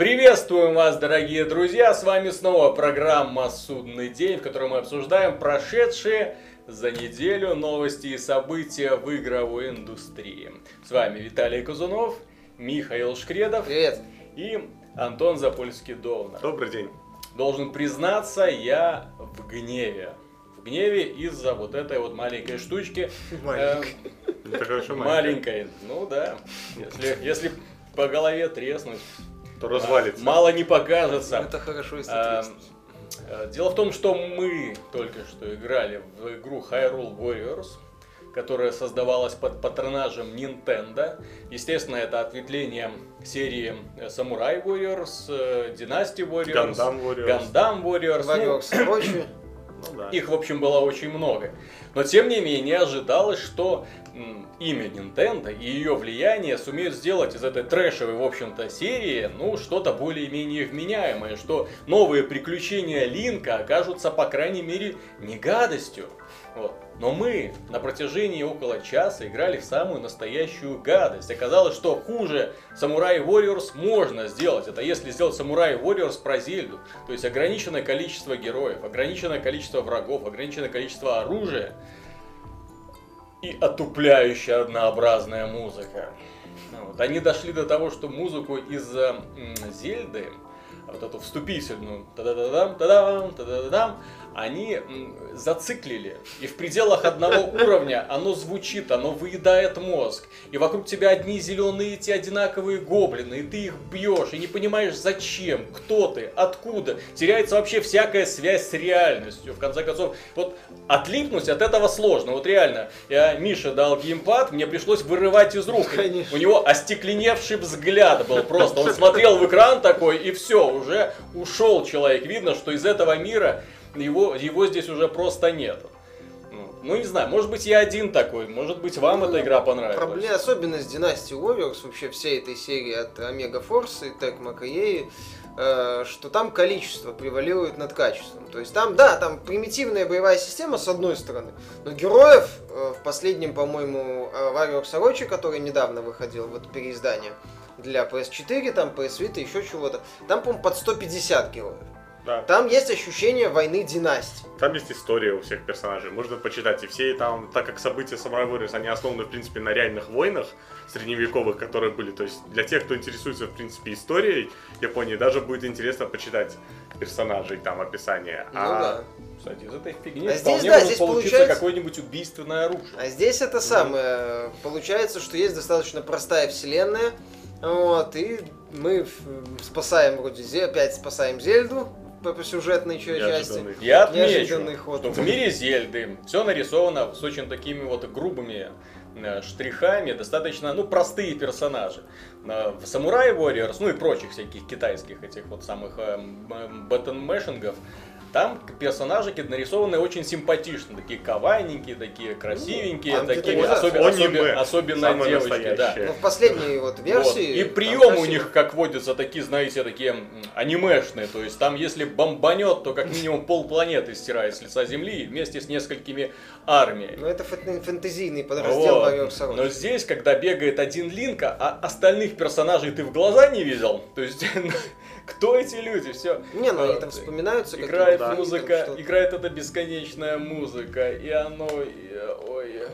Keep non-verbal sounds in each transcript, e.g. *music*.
Приветствуем вас, дорогие друзья! С вами снова программа «Судный день», в которой мы обсуждаем прошедшие за неделю новости и события в игровой индустрии. С вами Виталий Кузунов, Михаил Шкредов Привет. и Антон Запольский-Довнер. Добрый день. Должен признаться, я в гневе. В гневе из-за вот этой вот маленькой штучки. Маленькой. Э, маленькой. Ну да. Если, если по голове треснуть, То развалится. мало не покажется. Это хорошо, если А, треснуть. э, Дело в том, что мы только что играли в игру Hyrule Warriors, которая создавалась под патронажем Nintendo. Естественно, это ответвление серии э, Samurai Warriors, э, Dynasty Warriors, Гандам Warriors. Gundam Warriors. Ну, Warriors. *coughs* Ну да. их, в общем, было очень много. Но, тем не менее, ожидалось, что имя Nintendo и ее влияние сумеют сделать из этой трэшевой, в общем-то, серии, ну, что-то более-менее вменяемое, что новые приключения Линка окажутся, по крайней мере, не гадостью. Вот. Но мы на протяжении около часа играли в самую настоящую гадость. Оказалось, что хуже Samurai Warriors можно сделать. Это если сделать Samurai Warriors про Зельду. То есть ограниченное количество героев, ограниченное количество врагов, ограниченное количество оружия и отупляющая однообразная музыка. Вот. Они дошли до того, что музыку из э, м, Зельды, вот эту вступительную, та-да-да-дам, та-дам, та-да-да-дам, они зациклили. И в пределах одного уровня оно звучит, оно выедает мозг. И вокруг тебя одни зеленые эти одинаковые гоблины, и ты их бьешь, и не понимаешь зачем, кто ты, откуда. Теряется вообще всякая связь с реальностью. В конце концов, вот отлипнуть от этого сложно. Вот реально, я Мише дал геймпад, мне пришлось вырывать из рук. Конечно. У него остекленевший взгляд был просто. Он смотрел в экран такой, и все, уже ушел человек. Видно, что из этого мира его, его здесь уже просто нету. Ну, Ну, не знаю, может быть, я один такой, может быть, вам эта игра понравилась. Проблема, особенность Династии Warriors, вообще всей этой серии от Омега Форс и Тек Макаеи, э, что там количество превалирует над качеством. То есть там, да, там примитивная боевая система с одной стороны, но героев э, в последнем, по-моему, э, Warriors Orochi, который недавно выходил, вот переиздание для PS4, там PS Vita, еще чего-то, там, по-моему, под 150 героев. Да. Там есть ощущение войны династий. Там есть история у всех персонажей, можно почитать. И все там, так как события Samurai Warriors, они основаны, в принципе, на реальных войнах средневековых, которые были. То есть для тех, кто интересуется, в принципе, историей Японии, даже будет интересно почитать персонажей, там, описание. Ну А да. Кстати, из этой фигни А здесь, вполне да, может здесь получиться получается- какое-нибудь убийственное оружие. А здесь это самое. Получается, что есть достаточно простая вселенная. Вот, и мы спасаем вроде опять спасаем Зельду по, по сюжетной ча- части. Я отмечу, ход. что в мире Зельды все нарисовано с очень такими вот грубыми э, штрихами, достаточно, ну, простые персонажи. Э, В Samurai Warriors, ну и прочих всяких китайских этих вот самых button-mashing ов, там персонажи нарисованы очень симпатично, такие кавайненькие, такие красивенькие, там такие особенно, аниме, особенно, девочки, да. Но в последней вот Вот. версии. И там приемы у них, как водятся, такие, знаете, такие анимешные. То есть там, если бомбанет, то как минимум полпланеты стирает с лица Земли вместе с несколькими армиями. Ну это фэн- фэнтезийный подраздел Вот. Но здесь, когда бегает один Линк, а остальных персонажей ты в глаза не видел, то есть *laughs* кто эти люди, все. Не, ну они там вспоминаются как Играет музыка, играет эта бесконечная музыка, и оно, ой,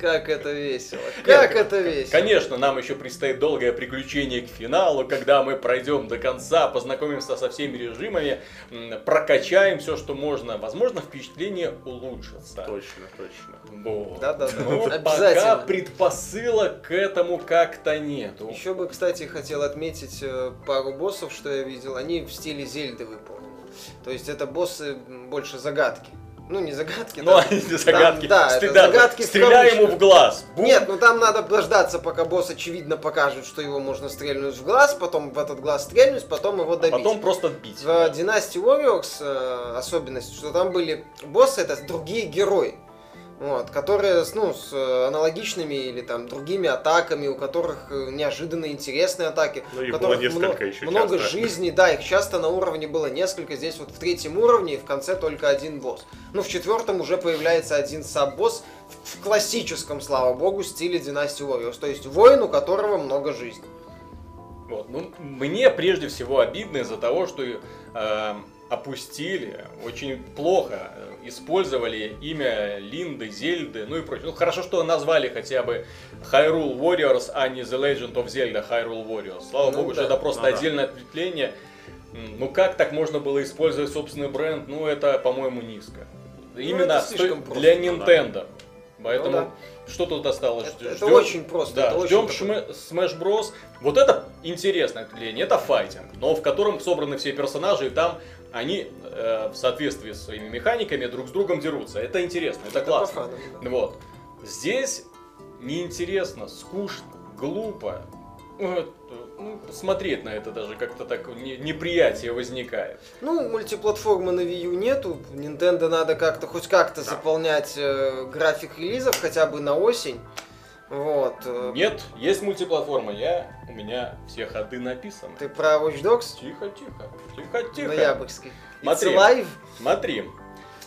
Как это весело. Как Нет, это весело. Конечно, нам еще предстоит долгое приключение к финалу, когда мы пройдем до конца, познакомимся со всеми режимами, прокачаем все, что можно. Возможно, впечатление улучшится. Точно, точно. Вот. Да-да-да. Но пока Обязательно. предпосылок к этому как-то нету. Еще бы, кстати, хотел отметить э, пару боссов, что я видел. Они в стиле Зельды выполнены. То есть это боссы больше загадки. Ну, не загадки. Ну, *laughs* там- они загадки. да, это Стыда- загадки в Стреляй ему в глаз. Бум. Нет, ну там надо дождаться, пока босс очевидно покажет, что его можно стрельнуть в глаз, потом в этот глаз стрельнуть, потом его а добить. потом просто бить. В Династии Warriors э, особенность, что там были боссы, это другие герои. Вот, которые с, ну, с э, аналогичными или там другими атаками, у которых э, неожиданно интересные атаки, Ну, у которых было несколько мно- еще много часто. жизней, да, их часто на уровне было несколько, здесь вот в третьем уровне и в конце только один босс. Ну, в четвертом уже появляется один саб-босс в, в классическом, слава богу, стиле Династии Warriors, то есть воин, у которого много жизней. Вот. Ну, мне прежде всего обидно из-за того, что э, опустили, очень плохо э, использовали имя Линды, Зельды, ну и прочее. Ну хорошо, что назвали хотя бы Hyrule Warriors, а не The Legend of Zelda Hyrule Warriors. Слава Ну богу, да. что это просто Ну да. отдельное ответвление. Ну как так можно было использовать собственный бренд? Ну это, по-моему, низко. Именно Ну, той- слишком просто. для да. Nintendo. Поэтому Ну что тут осталось? Это, это Ждем- очень просто. да, это ждем очень Шме- Smash Bros. Вот это интересное ответвление, это файтинг, но в котором собраны все персонажи, и там они э, в соответствии с своими механиками друг с другом дерутся. Это интересно, это, Это классно. да. Вот. Здесь неинтересно, скучно, глупо. Ну, смотреть на это даже как-то так не- неприятие возникает. Ну, мультиплатформы на Wii U нету. Nintendo надо как-то хоть как-то Да. заполнять э, график релизов хотя бы на осень. Вот. э, Нет, есть мультиплатформа, я, у меня все ходы написаны. Ты про Watch Dogs? Тихо, тихо, тихо, тихо. Ноябрьский. Смотри. It's live? Смотри,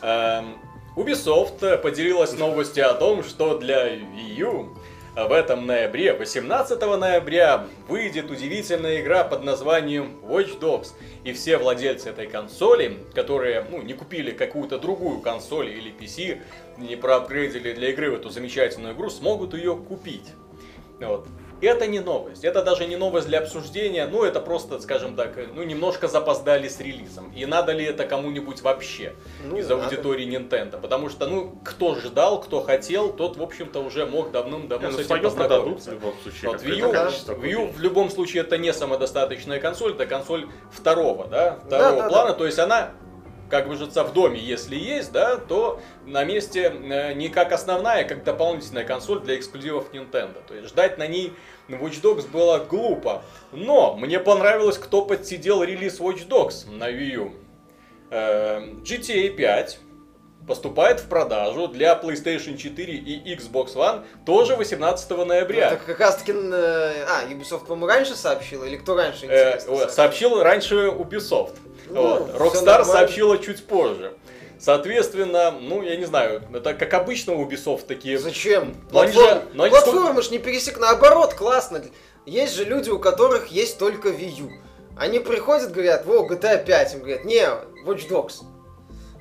эм, Ubisoft э, поделилась новостью о том, что для Wii U в этом ноябре, 18 ноября, выйдет удивительная игра под названием Watch Dogs. И все владельцы этой консоли, которые ну, не купили какую-то другую консоль или PC, не проапгрейдили для игры в эту замечательную игру, смогут ее купить. Вот. Это не новость, это даже не новость для обсуждения, ну это просто, скажем так, ну немножко запоздали с релизом. И надо ли это кому-нибудь вообще Ну, из надо. аудитории Nintendo? Потому что, ну, кто ждал, кто хотел, тот, в общем-то, уже мог давным-давно Не, с ну, этим продадут в познакомиться. любом случае. Вот Wii U, Wii U в любом случае это не самодостаточная консоль, это консоль второго, да, Да, второго да, плана, да. то есть она как бы житься в доме, если есть, да, то на месте э, не как основная, а как дополнительная консоль для эксклюзивов Nintendo. То есть ждать на ней Watch Dogs было глупо. Но мне понравилось, кто подсидел релиз Watch Dogs на Wii U. Э, GTA 5 поступает в продажу для PlayStation 4 и Xbox One тоже 18 ноября. Это как раз таки... э, А, Ubisoft, по-моему, раньше сообщила? Или кто раньше, Э, интересно, о, сообщил раньше Ubisoft. Вот. Rockstar сообщила чуть позже. Соответственно, ну, я не знаю, это как обычно у Ubisoft такие... Зачем? Но они же- но они Платформы ж не пересек... Наоборот, классно. Есть же люди, у которых есть только Wii U. Они приходят, говорят, во, GTA 5. Им говорят, не, Watch Dogs.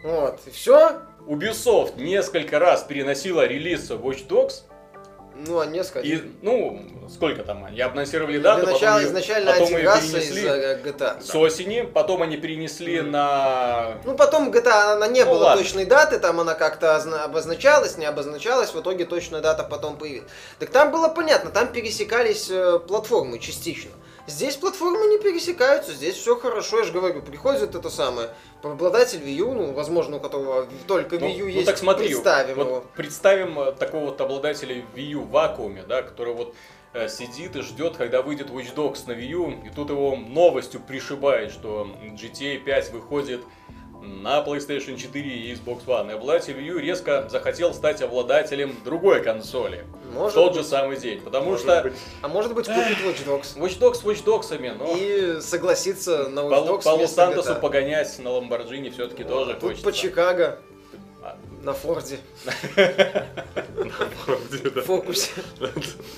Вот, и все. Ubisoft несколько раз переносила релиз Watch Dogs, Ну, а несколько. и, ну, сколько там, они анонсировали дату, Для потом начала изначально потом раз перенесли из э, GTA. с осени, потом они перенесли на... Ну, потом GTA, она не Ну, было ладно. точной даты, там она как-то озна- обозначалась, не обозначалась, в итоге точная дата потом появилась. Так там было понятно, там пересекались э, платформы частично. Здесь платформы не пересекаются, здесь все хорошо, я же говорю, приходит это самое, обладатель Wii U, ну, возможно, у которого только Ну, Wii U ну, есть, так смотри, представим вот его. представим э, такого вот обладателя Wii U в вакууме, да, который вот э, сидит и ждет, когда выйдет Watch Dogs на Wii U, и тут его новостью пришибает, что GTA 5 выходит на PlayStation 4 и Xbox One. И обладатель Wii U резко захотел стать обладателем другой консоли в Может тот быть. же самый день. Потому Может что быть, А может быть купит Watch Dogs. Watch Dogs с Watch Dogs'ами, но И согласиться на Watch по, Dogs Лос-Сантосу GTA. погонять на Ламборджини все-таки тоже Тут хочется. по Чикаго, А, на Форде, *laughs* вроде, да. в фокусе.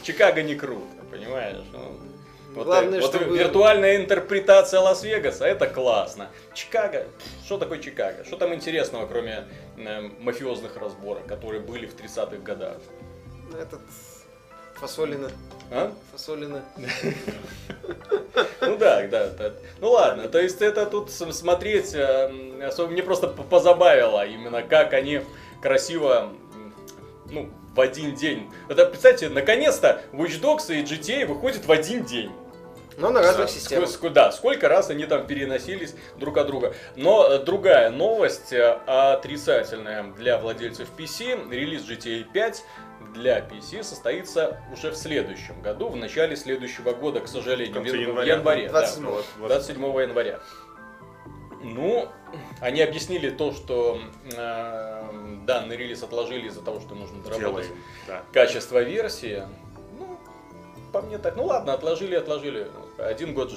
Чикаго не круто, понимаешь? Ну, вот Главное, вот чтобы- виртуальная интерпретация Лас-Вегаса, это классно. Чикаго, что такое Чикаго? Что там интересного, кроме э, мафиозных разборок, которые были в 30-х годах? Этот... Фасолина. А? Фасолина. Ну да, да, да. Ну ладно, то есть это тут смотреть, э, м, особо мне просто позабавило именно, как они красиво, ну, в один день. Это, представьте, наконец-то Watch Dogs и GTA выходят в один день. Но на разных Да, системах. ск- ск- да, сколько раз они там переносились друг от друга. Но э, другая новость э, отрицательная для владельцев PC. Релиз GTA 5 для PC состоится уже в следующем году, в начале следующего года, к сожалению, В конце в января. январе. да. 27. Вот, вот. 27 января. Ну, они объяснили то, что э, данный релиз отложили из-за того, что нужно доработать Делаем, да. качество версии. Ну, по мне так, ну ладно, отложили, отложили. Один год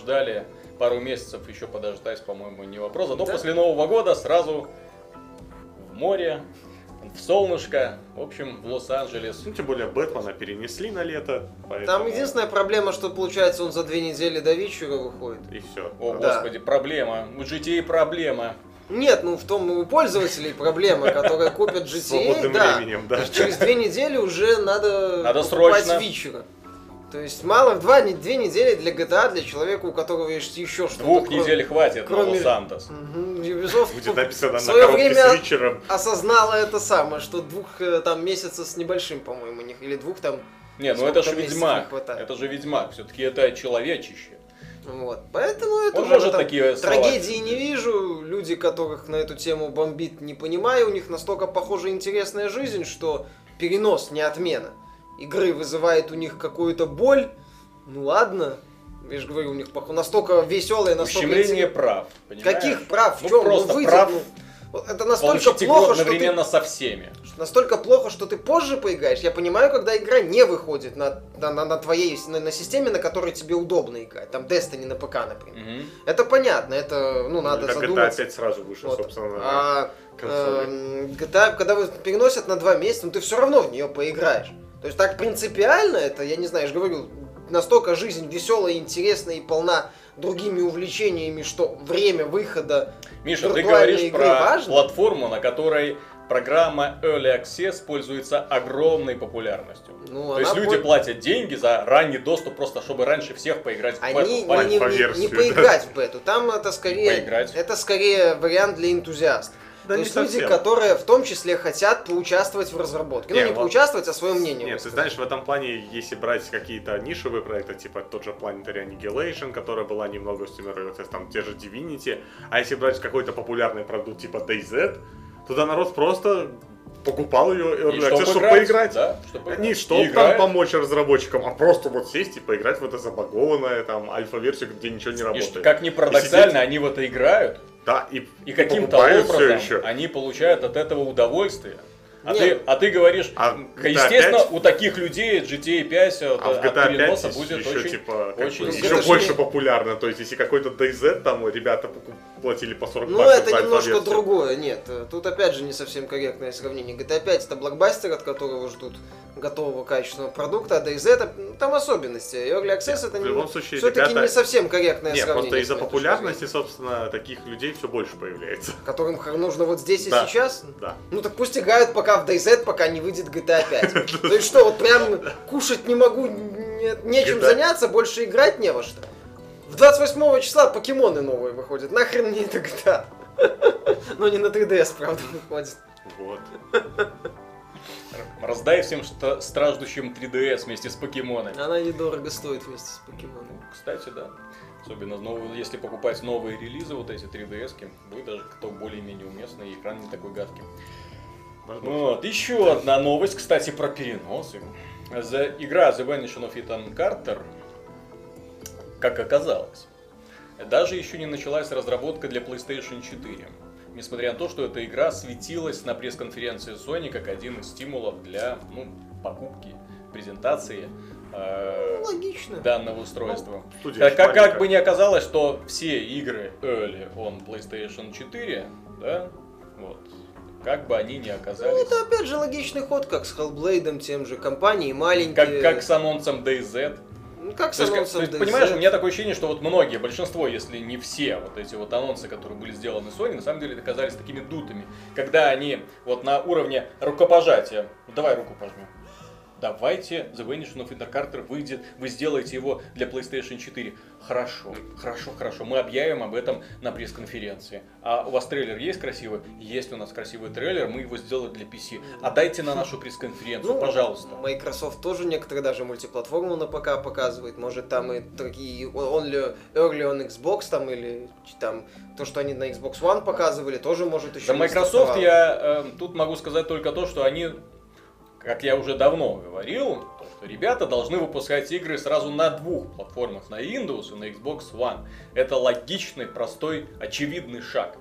ждали, пару месяцев еще подождать, по-моему, не вопрос. Зато Да. после Нового года сразу в море, в солнышко, в общем, в Лос-Анджелес. Ну, тем более Бэтмена перенесли на лето. Поэтому... Там единственная проблема, что получается он за две недели до вечера выходит. И все. О, Да. господи, проблема. У GTA проблема. Нет, ну в том у пользователей проблема, которые купят GTA, да. временем, да. Через две недели уже надо, Надо покупать срочно. вечера. То есть мало, два, не- две недели для GTA, для человека, у которого есть еще что-то. Двух кроме- недель хватит кроме- на Лос-Сантос. Мгм, Ubisoft Будет написано в на свое коробке время с вечером. осознала это самое, что двух э, там месяцев с небольшим, по-моему, них, или двух там, Не, ну это же Ведьмак. Это же Ведьмак. Все-таки это человечище. Вот. Поэтому это Он уже может там такие слова. трагедии не вижу. Люди, которых на эту тему бомбит, не понимаю. У них настолько похожа интересная жизнь, что перенос не отмена. Игры вызывает у них какую-то боль. Ну ладно. Я же говорю, у них настолько веселая, настолько Ущемление интерес- прав. понимаешь? Каких прав? В Ну чем? просто выйдет, прав ну, это настолько плохо, что ты одновременно со всеми. Настолько плохо, что ты позже поиграешь. Я понимаю, когда игра не выходит на, на, на- на твоей на, на системе, на которой тебе удобно играть. Там Destiny на ПК, например. Мгм. Это понятно, это, ну, надо это задуматься. опять сразу вышел, Вот. собственно, А эм, GTA, когда вы переносят на два месяца, ну ты все равно в нее поиграешь. То есть так принципиально это, я не знаю, я же говорю, настолько жизнь веселая, интересная и полна другими увлечениями, что время выхода Миша, ты говоришь игры про важно? платформу, на которой программа Early Access пользуется огромной популярностью. Ну, То есть люди пол- платят деньги за ранний доступ, просто чтобы раньше всех поиграть в Они бету. не, по- не- не- не да. поиграть в бету, там это скорее, Поиграть. это скорее вариант для энтузиастов. Да То есть люди, совсем. которые в том числе хотят поучаствовать в разработке. Не, ну, не вот- поучаствовать, а свое мнение. Нет, ты знаешь, в этом плане, если брать какие-то нишевые проекты, типа тот же Planetary Annihilation, которая была немного Access, там те же Divinity, а если брать какой-то популярный продукт типа DayZ, туда народ просто покупал ее И Early чтобы Access, чтобы играть, поиграть. да, чтобы Не чтобы И там помочь разработчикам, а просто вот сесть и поиграть в это забагованное там альфа-версию, где ничего не И работает. что, как ни И парадоксально, сидеть- они в это играют, Да, и, и каким-то образом еще. они получают от этого удовольствие. А, Не, ты, а ты говоришь, А GTA естественно, 5? у таких людей GTA 5 от, А в GTA 5 переноса есть будет еще, очень... типа, как очень бы, еще больше не- популярно. То есть, если какой-то DayZ, там ребята покуп- платили по 40 Ну, баксов это за немножко другое. Нет, э, тут опять же не совсем корректное сравнение. GTA 5 это блокбастер, от которого ждут готового качественного продукта, а DayZ это ну, там особенности. Early Access это в любом случае, все-таки ребята- не совсем корректное Нет, сравнение. просто из-за популярности, собственно, таких людей все больше появляется. Которым нужно вот здесь и Да. сейчас. Да. Ну так пусть играют пока в DayZ, пока не выйдет GTA *laughs* 5. То есть что, вот прям кушать не могу, не- нечем GTA. заняться, больше играть не во что. В 28 числа покемоны новые выходят. Нахрен мне это GTA? *laughs* Но не на 3DS, правда, выходит. Вот. Раздай всем страждущим 3DS вместе с покемонами. Она недорого стоит вместе с покемонами. Кстати, да. Особенно новые, если покупать новые релизы, вот эти 3DS-ки, будет даже кто более-менее уместный, и экран не такой гадкий. Возможно. Вот, еще одна новость, кстати, про переносы. За, игра The Vanishing of Ethan Carter, как оказалось, даже еще не началась разработка для PlayStation 4. Несмотря на то, что эта игра светилась на пресс-конференции Sony как один из стимулов для ну, покупки, презентации э, Логично. данного устройства. Студия Как, как, как бы не оказалось, что все игры Early on PlayStation 4, да, вот, как бы они Ну, оказались. это опять же логичный ход, как с Hellblade, тем же компании маленькие. Как, как с анонсом DayZ. Ну, как с есть, анонсом то есть, DayZ. понимаешь, у меня такое ощущение, что вот многие, большинство, если не все вот эти вот анонсы, которые были сделаны Sony, на самом деле оказались такими дутыми. Когда они вот на уровне рукопожатия, ну, давай руку пожмем. Давайте The Vanishing of Carter выйдет, вы сделаете его для PlayStation 4. Хорошо, хорошо, хорошо. Мы объявим об этом на пресс-конференции. А у вас трейлер есть красивый? Есть у нас красивый трейлер, мы его сделали для PC. А дайте на нашу пресс-конференцию, Ну, пожалуйста. Microsoft тоже некоторые даже мультиплатформу на ПК показывает. Может там и такие only, early on Xbox там или там то, что они на Xbox One показывали, тоже может еще За Microsoft я э, тут могу сказать только то, что они, как я уже давно говорил, то, что ребята должны выпускать игры сразу на двух платформах, на Windows и на Xbox One. Это логичный, простой, очевидный шаг.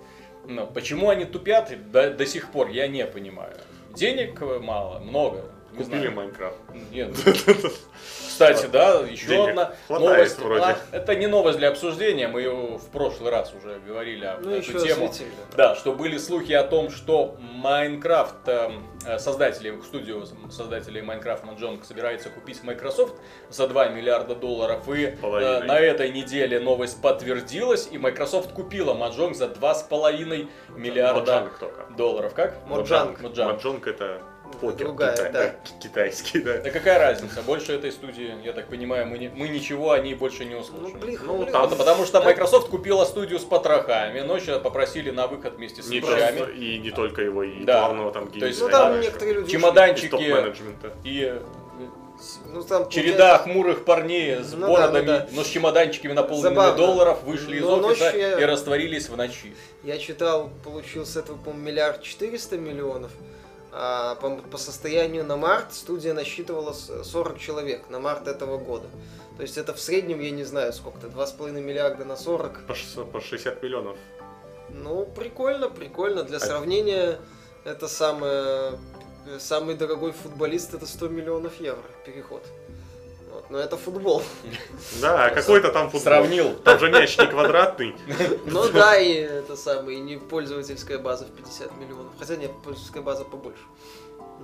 Но почему они тупят до, до сих пор, я не понимаю. Денег мало, много. Не Купили знаю. Майнкрафт. Нет. *laughs* Кстати, да, еще Денег одна новость. вроде. А, это не новость для обсуждения, мы ее в прошлый раз уже говорили об Ну, эту тему. осветили, да. Что были слухи о том, что Майнкрафт, э, э, создатели, студию создателей Minecraft Mojang собирается купить Microsoft за 2 миллиарда долларов. И э, на этой неделе новость подтвердилась, и Microsoft купила Mojang за 2,5 миллиарда долларов. Как? Mojang. Mojang. Маджонг это покер Другая, китай- да. э, китайский, да. Да какая разница? Больше этой студии, я так понимаю, мы, не- мы ничего о ней больше не Ну, услышим. блин, Ну, блин. там- Потому, потому что Microsoft купила студию с потрохами, но сейчас попросили на выход вместе с Не вещами. просто, и не только его, и Да. главного там То есть, Ну, геймдизайнера там некоторые люди... Чемоданчики топ-менеджмента. и э, Ну, там, череда хмурых парней с Ну да, бородами, ну да. но с чемоданчиками наполненными Забавно. долларов вышли из Но офиса ночью я- и растворились в ночи. Я читал, получил с этого, по-моему, миллиард четыреста миллионов. А по, по состоянию на март студия насчитывала с- 40 человек на март этого года. То есть это в среднем, я не знаю, сколько-то, 2,5 миллиарда на 40. По, шест- по 60 миллионов. Ну, прикольно, прикольно. Для А- сравнения, это самое, самый дорогой футболист, это 100 миллионов евро переход. Но это футбол. Да, а какой-то там футбол. Сравнил. Там же мяч не квадратный. Ну да, и это самое, и не пользовательская база в 50 миллионов. Хотя нет, пользовательская база побольше.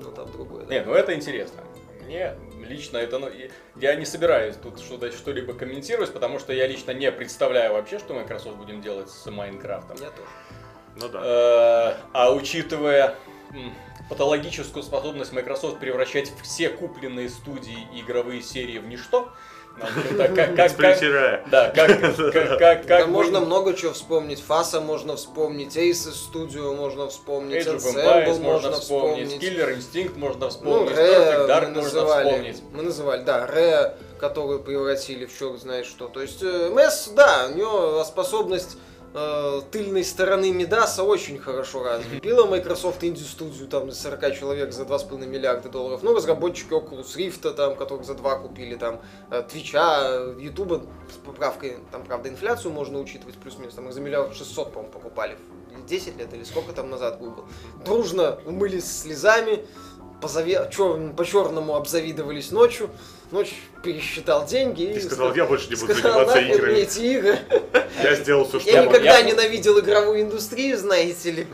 Ну там другое. да. Не, ну это интересно. Мне лично это, ну, я не собираюсь тут что-то, что-либо комментировать, потому что я лично не представляю вообще, что Microsoft будем делать с Майнкрафтом. Я тоже. Ну да. Э, А учитывая патологическую способность Microsoft превращать все купленные студии и игровые серии в ничто, *laughs* как, да, можно много чего вспомнить. Фаса можно вспомнить, Ace Studio можно вспомнить, Ensemble можно вспомнить. Killer Instinct можно Ну, вспомнить, Perfect Dark мы можно называли, вспомнить. мы называли, да, Ре, которую превратили в черт знает что. То есть МС, да, у нее способность э, тыльной стороны Медаса очень хорошо развита. Купила Microsoft Indie Studio там за 40 человек за 2,5 миллиарда долларов. Ну, разработчики Oculus Rift, там, которых за 2 купили, там, э, Твича, Ютуба с поправкой, там, правда, инфляцию можно учитывать плюс-минус, там их за миллиард 600, по-моему, покупали. 10 лет или сколько там назад Google. Дружно умылись слезами, позаве... чёр- по-черному обзавидовались ночью. Ночь пересчитал деньги и Ты сказал, я больше не буду сказал, заниматься «Нахер мне играми. эти игры. Я сделал все, что Я Я- никогда ненавидел игровую индустрию, знаете ли.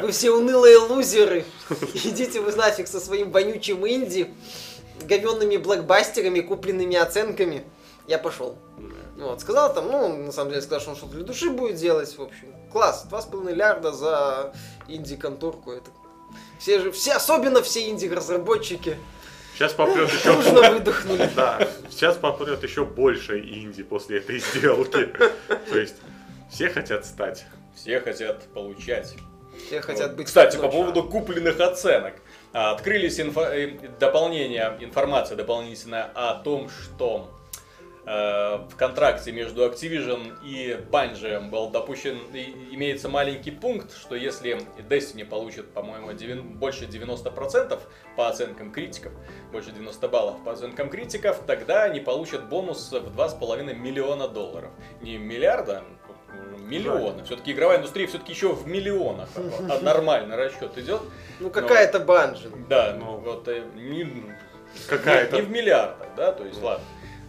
Вы все унылые лузеры. Идите вы нафиг со своим вонючим инди, говенными блокбастерами, купленными оценками. Я пошел. Вот, сказал там, ну, на самом деле, сказал, что он что-то для души будет делать, в общем. Класс, 2,5 миллиарда за инди-конторку, это... Все же, все, особенно все инди-разработчики, Сейчас попрет еще... дружно выдохнули. *laughs* Да, сейчас попрет еще больше инди после этой сделки. *laughs* То есть все хотят стать. Все хотят получать. Все хотят быть Кстати, по поводу купленных оценок. А, Открылись инфо- э, дополнения, информация дополнительная о том, что в контракте между Activision и Bungie был допущен, и- имеется маленький пункт, что если Destiny получит, по-моему, больше 90% по оценкам критиков, больше 90 баллов по оценкам критиков, тогда они получат бонус в 2,5 миллиона долларов. Не миллиарда, а миллиона. Все-таки игровая индустрия все-таки еще в миллионах. *laughs* А нормальный расчет идет. Ну, какая-то банжи. Да, Ну. вот э, не, Какая-то. не в миллиардах, да, то есть ладно.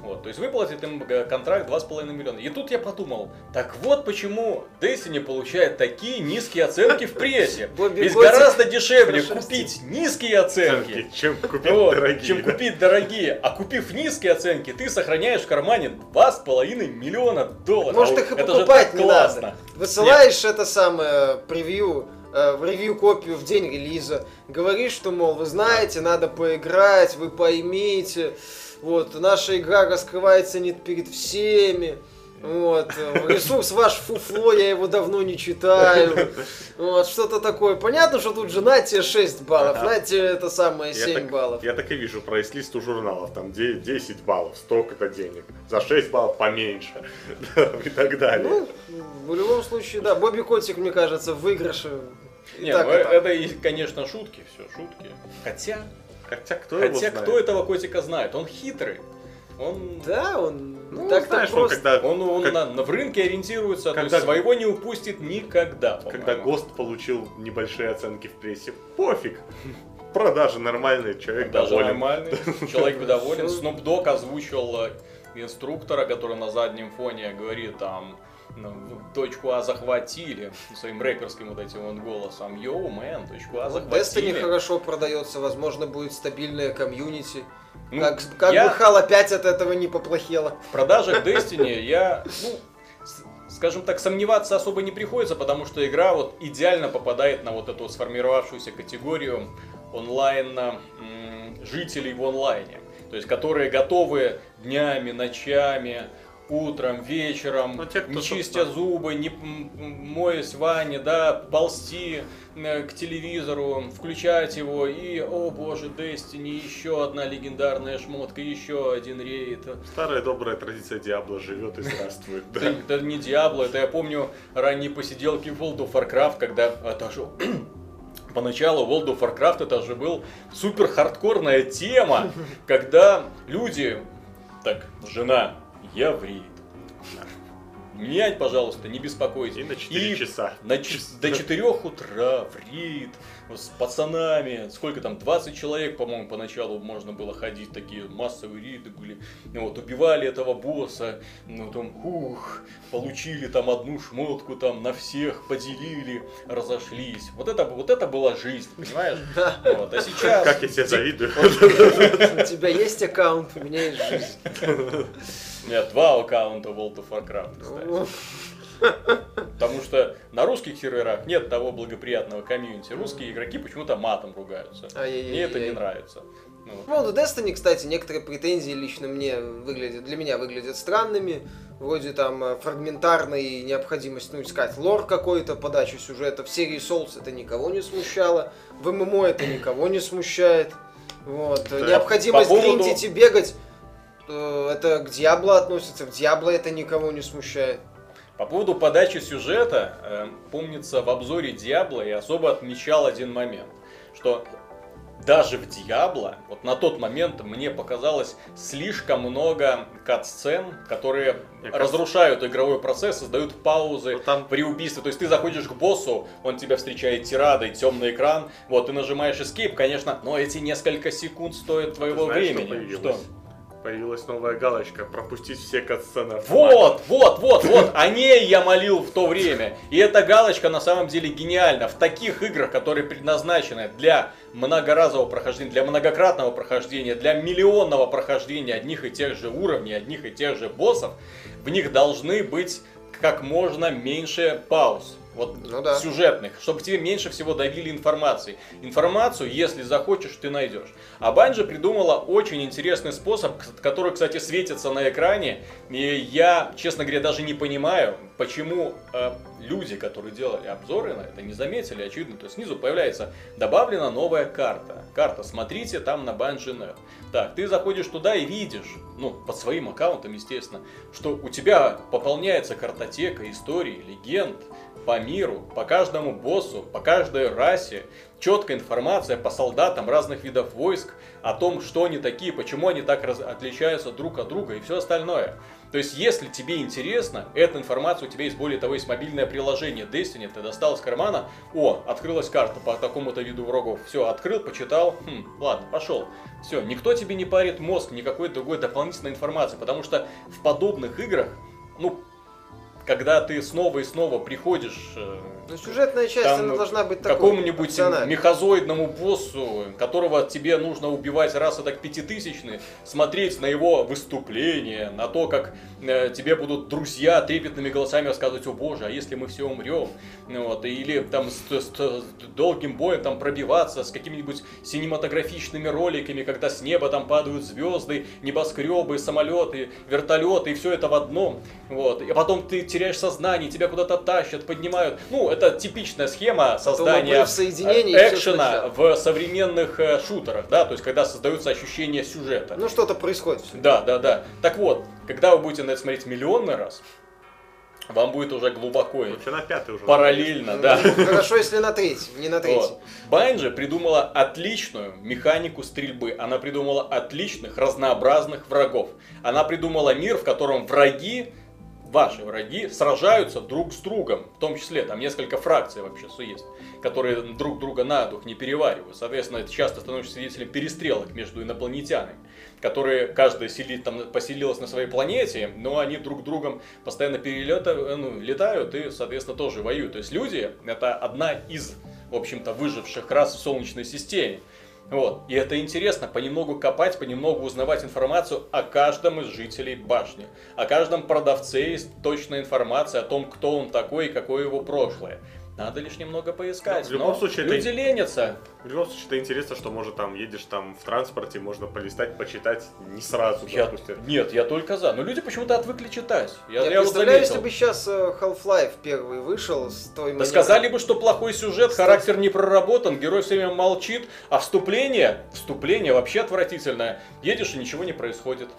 Вот, то есть выплатит им э, контракт 2,5 миллиона. И тут я подумал, так вот почему Destiny получает такие низкие оценки в прессе. *laughs* Ведь гораздо дешевле купить низкие оценки, Чем *laughs* купить вот, дорогие. чем да. купить дорогие. А купив низкие оценки, ты сохраняешь в кармане 2,5 миллиона долларов. Может, их и Это же покупать так не классно. надо. Высылаешь это самое превью, э, в ревью-копию в день релиза, говоришь, что, мол, вы знаете, надо поиграть, вы поймите, вот, наша игра раскрывается не перед всеми, вот, ресурс ваш фуфло, я его давно не читаю, вот, что-то такое. Понятно, что тут же на тебе 6 баллов, на тебе это самое Я 7 так, баллов. я так и вижу прайс-лист у журналов, там де- 10 баллов, столько-то денег, за 6 баллов поменьше, *laughs* и так далее. Ну, в любом случае, да, Бобби Котик, мне кажется, в выигрыше. и Не, так, ну, это, конечно, шутки, все, шутки. Хотя, Хотя кто его хотя знает? кто этого котика знает? Он хитрый. Он, Да, он Ну, так-то знаешь, он просто. когда, он, он как- на, на- в рынке ориентируется, то Когда- есть своего не упустит никогда, когда по-моему. ГОСТ получил небольшие оценки в прессе, пофиг. Продажи нормальные, человек Даже доволен. нормальный, *laughs* человек доволен. Dogg озвучил э, инструктора, который на заднем фоне говорит там, ну, точку А захватили, своим рэперским вот этим вот голосом. Йоу, мэн, точку А Destiny захватили. хорошо продается, возможно, будет стабильная комьюнити. Ну, как как я- бы Хал опять от этого не поплохело. В продажах Destiny я, ну, скажем так, сомневаться особо не приходится, потому что игра вот идеально попадает на вот эту сформировавшуюся категорию онлайн жителей в онлайне. То есть, которые готовы днями, ночами, утром, вечером, Ну, те, кто, не чистя собственно- зубы, не моясь в ванне, да, ползти э, к телевизору, включать его и, о боже, Destiny, еще одна легендарная шмотка, еще один рейд. Старая добрая традиция Диабло живет и здравствует. да. Это, не Диабло, это я помню ранние посиделки в World of Warcraft, когда это же *clears throat* поначалу World of Warcraft это же был супер хардкорная тема, *laughs* когда люди, так, жена, я в рейд. Меня, пожалуйста, не беспокойте. И на 4 И часа. на ч- до 4 утра в рейд с пацанами. Сколько там, 20 человек, по-моему, поначалу можно было ходить. Такие массовые рейды были. Вот, убивали этого босса. Ну, там, ух, получили там одну шмотку, там, на всех поделили, разошлись. Вот это, вот это была жизнь, понимаешь? *laughs* Вот, а сейчас... Как я тебе *laughs* завидую. *laughs* У тебя есть аккаунт, у меня есть жизнь. У меня два аккаунта World of Warcraft, кстати. Потому что на русских серверах нет того благоприятного комьюнити. Русские игроки почему-то матом ругаются. Мне это не нравится. Ну, поводу Destiny, кстати, некоторые претензии лично мне выглядят, для меня выглядят странными. Вроде там э, фрагментарной необходимость, ну, искать лор какой-то, подачу сюжета. В серии Souls это никого не смущало. В ММО это никого не смущает. Вот. Да. Необходимость По поводу- гриндить и бегать, это к Диабло относится. В Диабло это никого не смущает. По поводу подачи сюжета, э, помнится, в обзоре Диабло я особо отмечал один момент, что даже в Диабло, вот на тот момент мне показалось слишком много кат-сцен, которые кажется- разрушают игровой процесс, создают паузы Ну, там- при убийстве. То есть ты заходишь к боссу, он тебя встречает тирадой, темный экран, вот ты нажимаешь escape, конечно, но эти несколько секунд стоят твоего Знаешь, что времени. появилось? Появилась новая галочка. Пропустить все катсцены. Вот, вот, вот, вот, о ней я молил в то время. И эта галочка на самом деле гениальна. В таких играх, которые предназначены для многоразового прохождения, для многократного прохождения, для миллионного прохождения одних и тех же уровней, одних и тех же боссов, в них должны быть как можно меньше пауз. Вот Ну да. сюжетных, чтобы тебе меньше всего давили информацией. Информацию, если захочешь, ты найдешь. А Банжи придумала очень интересный способ, который, кстати, светится на экране. И я, честно говоря, даже не понимаю, почему э, люди, которые делали обзоры на это, не заметили, очевидно. То есть снизу появляется добавлена новая карта. Карта, смотрите, там на Банжи.net. Так, ты заходишь туда и видишь, ну, под своим аккаунтом, естественно, что у тебя пополняется картотека историй, легенд, по миру, по каждому боссу, по каждой расе, четкая информация по солдатам разных видов войск, о том, что они такие, почему они так раз- отличаются друг от друга и все остальное. То есть, если тебе интересно, эта информация у тебя есть, более того, есть мобильное приложение Destiny, ты достал из кармана, о, открылась карта по такому-то виду врагов, все, открыл, почитал, хм, ладно, пошел. Все, никто тебе не парит мозг, никакой другой дополнительной информации, потому что в подобных играх, ну, когда ты снова и снова приходишь э, Ну, сюжетная часть, там она должна быть такой. какому-нибудь мехазоидному боссу, которого тебе нужно убивать раз и так пятитысячный, смотреть на его выступление, на то, как э, тебе будут друзья трепетными голосами рассказывать, о боже, а если мы все умрем, вот, или там с, с- с долгим боем там пробиваться с какими-нибудь синематографичными роликами, когда с неба там падают звезды, небоскребы, самолеты, вертолеты, и все это в одном, вот, и потом ты теряешь сознание, тебя куда-то тащат, поднимают, ну, это типичная схема создания экшена в современных э, шутерах, да, то есть когда создается ощущение сюжета. Ну, что-то происходит. Да, да, да. Так вот, когда вы будете на это смотреть миллионный раз, вам будет уже глубоко Вообще на пятый уже. параллельно, да. Ну, Хорошо, если на третий, не на третий. Вот. Придумала отличную механику стрельбы. Она придумала отличных, разнообразных врагов. Она придумала мир, в котором враги ваши враги сражаются друг с другом, в том числе, там несколько фракций вообще есть, которые друг друга на дух не переваривают. Соответственно, это часто становишься свидетелем перестрелок между инопланетянами, которые каждая сели, там, поселилась на своей планете, но они друг другом постоянно перелетают, ну, летают и, соответственно, тоже воюют. То есть люди это одна из, в общем-то, выживших рас в Солнечной системе. Вот. И это интересно, понемногу копать, понемногу узнавать информацию о каждом из жителей башни. О каждом продавце есть точная информация о том, кто он такой и какое его прошлое. Надо лишь немного поискать. Ну, в любом но случае, люди это- ленятся. В любом случае, это интересно, что может там едешь там в транспорте, можно полистать, почитать не сразу, Я- допустим. Нет, я только за. Но люди почему-то отвыкли читать. Я, Я, я вот представляю, заметил. если бы сейчас Half-Life первый вышел с той Да сказали бы, что плохой сюжет, Кстати. характер не проработан, герой все время молчит, а вступление, вступление вообще отвратительное. Едешь и ничего не происходит.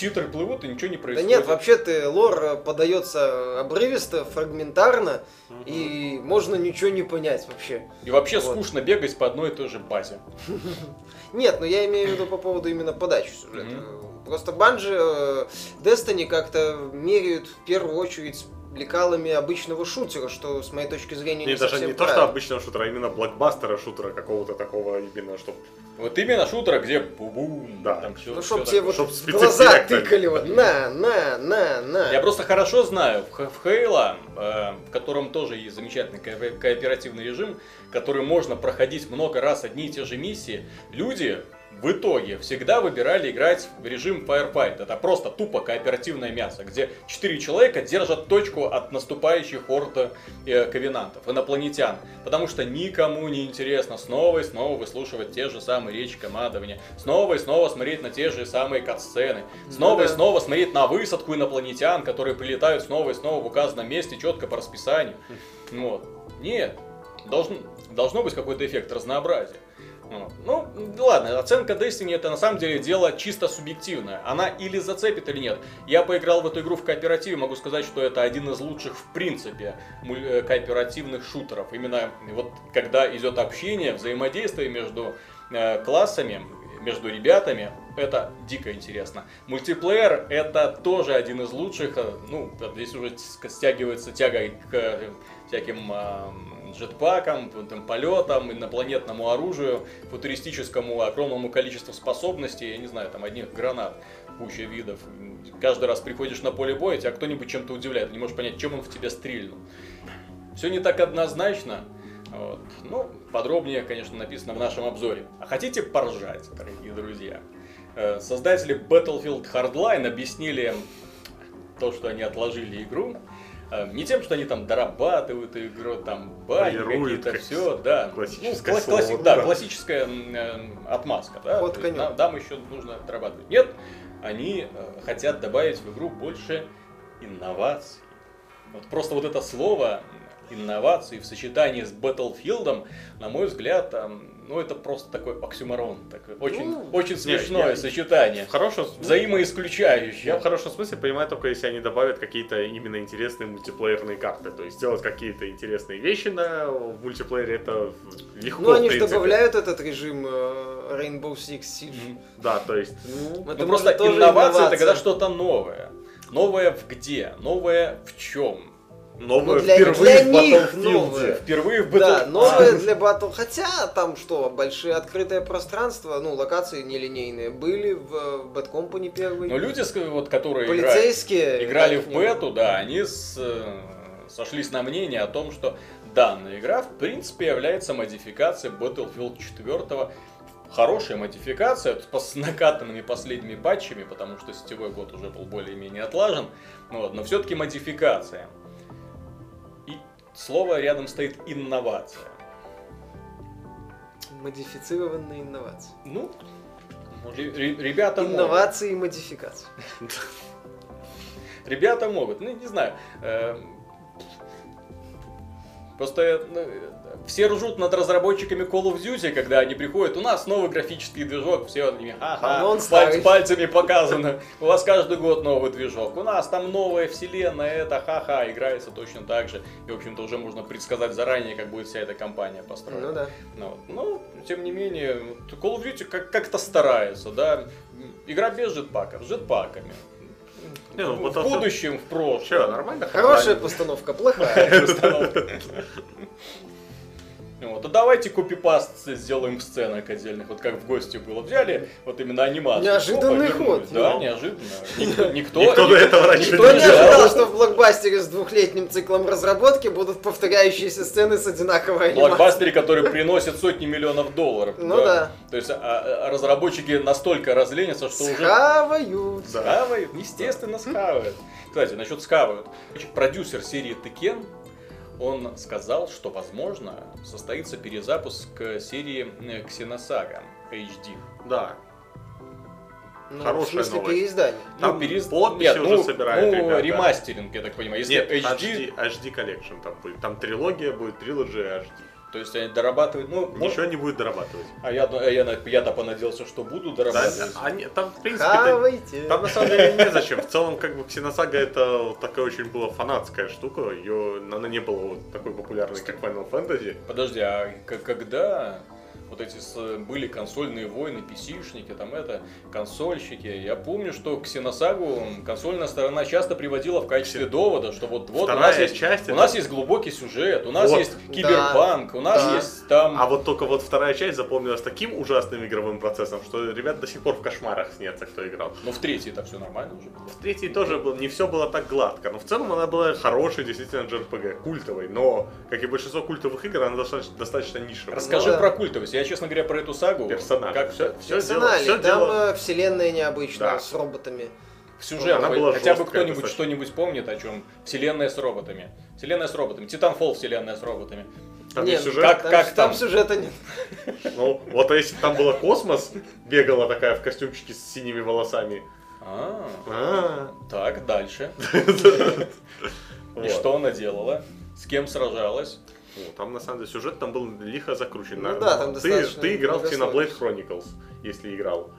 Титры плывут и ничего не Да происходит. нет, вообще-то лор э, подается обрывисто, фрагментарно, и можно ничего не понять вообще. И вообще Вот. скучно бегать по одной и той же базе. *laughs* Нет, но я имею в виду по поводу именно подачи сюжета. Просто Банжи э, Destiny как-то меряют в первую очередь лекалами обычного шутера, что с моей точки зрения не, Не, даже совсем не то, что правильно. обычного шутера, а именно блокбастера шутера какого-то такого, именно, чтобы Вот именно шутера, где бу-бум, Да. там всё- Ну, всё чтоб тебе вот чтоб глаза тыкали, вот, на, на, на, на. Я просто хорошо знаю, в, Хейла, э, в котором тоже есть замечательный ко- кооперативный режим, который можно проходить много раз одни и те же миссии, люди в итоге всегда выбирали играть в режим Firefight. Это просто тупо кооперативное мясо, где четыре человека держат точку от наступающих орд э, ковенантов, инопланетян. Потому что никому не интересно снова и снова выслушивать те же самые речи командования, снова и снова смотреть на те же самые катсцены, снова Ну и да. снова смотреть на высадку инопланетян, которые прилетают снова и снова в указанном месте, четко по расписанию. Вот. Нет, должен, должно быть какой-то эффект разнообразия. Ну, ладно, оценка Destiny это на самом деле дело чисто субъективное. Она или зацепит, или нет. Я поиграл в эту игру в кооперативе, могу сказать, что это один из лучших в принципе э, кооперативных шутеров. Именно вот когда идет общение, взаимодействие между э, классами, между ребятами, это дико интересно. Мультиплеер это тоже один из лучших, э, ну, здесь уже ст- стягивается тяга к э, всяким эм, джетпакам, там, полетам, инопланетному оружию, футуристическому огромному количеству способностей, я не знаю, там одних гранат, куча видов. Каждый раз приходишь на поле боя, тебя кто-нибудь чем-то удивляет, не можешь понять, чем он в тебя стрельнул. Все не так однозначно. Вот. Ну, подробнее, конечно, написано в нашем обзоре. А хотите поржать, дорогие друзья? Э, Создатели Battlefield Hardline объяснили то, что они отложили игру, э, не тем, что они там дорабатывают игру, там баги какие-то, как все, да. классическое Ну, слово, класси- да, да. классическая э, отмазка, да. Есть конем. нам, нам еще нужно дорабатывать. Нет, они э, хотят добавить в игру больше инноваций. Вот просто вот это слово инновации в сочетании с Battlefield, на мой взгляд, там, ну это просто такой оксюмарон, такой очень, Ну, очень смешное я- сочетание, в хорошем смысле. взаимоисключающее. Я в хорошем смысле понимаю только если они добавят какие-то именно интересные мультиплеерные карты. То есть сделать какие-то интересные вещи на в мультиплеере это легко. Ну, они же добавляют этот режим э, Rainbow Six Siege. Да, то есть. Ну, Ну, это просто инновация, это когда что-то новое. Новое в где? Новое в чем? Новое Ну, для- впервые для в них Battlefield. новое. Впервые в Да, Battle- новое для батл. Хотя там что, большие открытое пространство, ну, локации нелинейные были в э, Bad Company первый. Но люди, вот, которые играли, Полицейские. играли так в бету, да, они с, э, сошлись на мнении о том, что данная игра, в принципе, является модификацией Battlefield 4 Хорошая модификация с- с накатанными последними патчами, потому что сетевой год уже был более-менее отлажен, вот, но все-таки модификация. Слово рядом стоит инновация. Модифицированные инновации. Ну, ре- ре- ребята могут. Инновации и модификации. *laughs* Ребята могут, ну не знаю. Просто э, ну, э, все ржут над разработчиками Call of Duty, когда они приходят, у нас новый графический движок, все они, А ага, он паль- пальцами показано, у вас каждый год новый движок, у нас там новая вселенная, это ха-ха, играется точно так же, и в общем-то уже можно предсказать заранее, как будет вся эта компания построена. Ну да. Ну, вот. Но, тем не менее, вот Call of Duty как- как-то старается, да. Игра без джетпаков, с джетпаками. Не, ну, в что- будущем, в Че, прошлом. нормально? Хорошая постановка, плохая. Установка. *laughs* Вот, а давайте копипаст сделаем сценок отдельных, вот как в гости было. Взяли вот именно анимацию. Неожиданный Опа, вернули. ход. Да, Ну. неожиданно. *laughs* Никто, никто, Никто до этого раньше Никто не ожидал, что в блокбастере с двухлетним циклом разработки будут повторяющиеся сцены с одинаковой анимацией. блокбастеры, которые приносят сотни миллионов долларов. Ну да. То есть а, а, разработчики настолько разленятся, что уже Схавают. Да. Схавают, естественно, схавают. Кстати, насчет схавают. Продюсер серии Текен, он сказал, что, возможно, состоится перезапуск серии э, Ксеносага HD. Да. Ну, Хорошая в смысле новость. переиздание. Там перез- подписи Нет, уже ну, собирают ну, ребята. ремастеринг, я так понимаю. Если Нет, HD, HD, HD Collection там будет. Там трилогия будет, трилоджи HD. То есть они дорабатывают, ну, Ничего не будет дорабатывать. а я, а я, я-то понадеялся, что буду Да, дорабатывать. они, там, в принципе, Хавайте. там на самом деле незачем. В целом, как бы, Ксеносага это такая очень была фанатская штука. Ее, она не была вот такой популярной, как Final Fantasy. Подожди, а к- когда вот эти были консольные войны, PC-шники, там это, консольщики, я помню, что Ксеносагу консольная сторона часто приводила в качестве довода, что вот, вот у нас есть, часть у это- нас есть глубокий сюжет, у нас Вот. есть киберпанк, у нас Да. есть там... А вот только вот вторая часть запомнилась таким ужасным игровым процессом, что ребят до сих пор в кошмарах снятся, кто играл. Ну, в третьей это все нормально уже было. В третьей тоже был, не все было так гладко, но в целом она была хорошей, действительно, JRPG, культовой, но, как и большинство культовых игр, она достаточно, достаточно нишевая. Расскажи Ну да. про культовость. Я, честно говоря, про эту сагу... Персонаж. Как Все, все Персонали, дело, там все дело. э, вселенная необычная, Да. с роботами. Сюжет, Она была хотя бы кто-нибудь достаточно. что-нибудь помнит о чем? Вселенная с роботами. Вселенная с роботами. Титанфол вселенная с роботами. Там Нет, есть сюжет. как- там, как там там? сюжета нет. *laughs* Ну, вот а если там было космос, бегала такая в костюмчике с синими волосами. А, А, так, дальше. *laughs* И что она делала? С кем сражалась? Ну, там на самом деле сюжет там был лихо закручен. Ну да, там ты, ты играл в. Xenoblade Chronicles, если играл.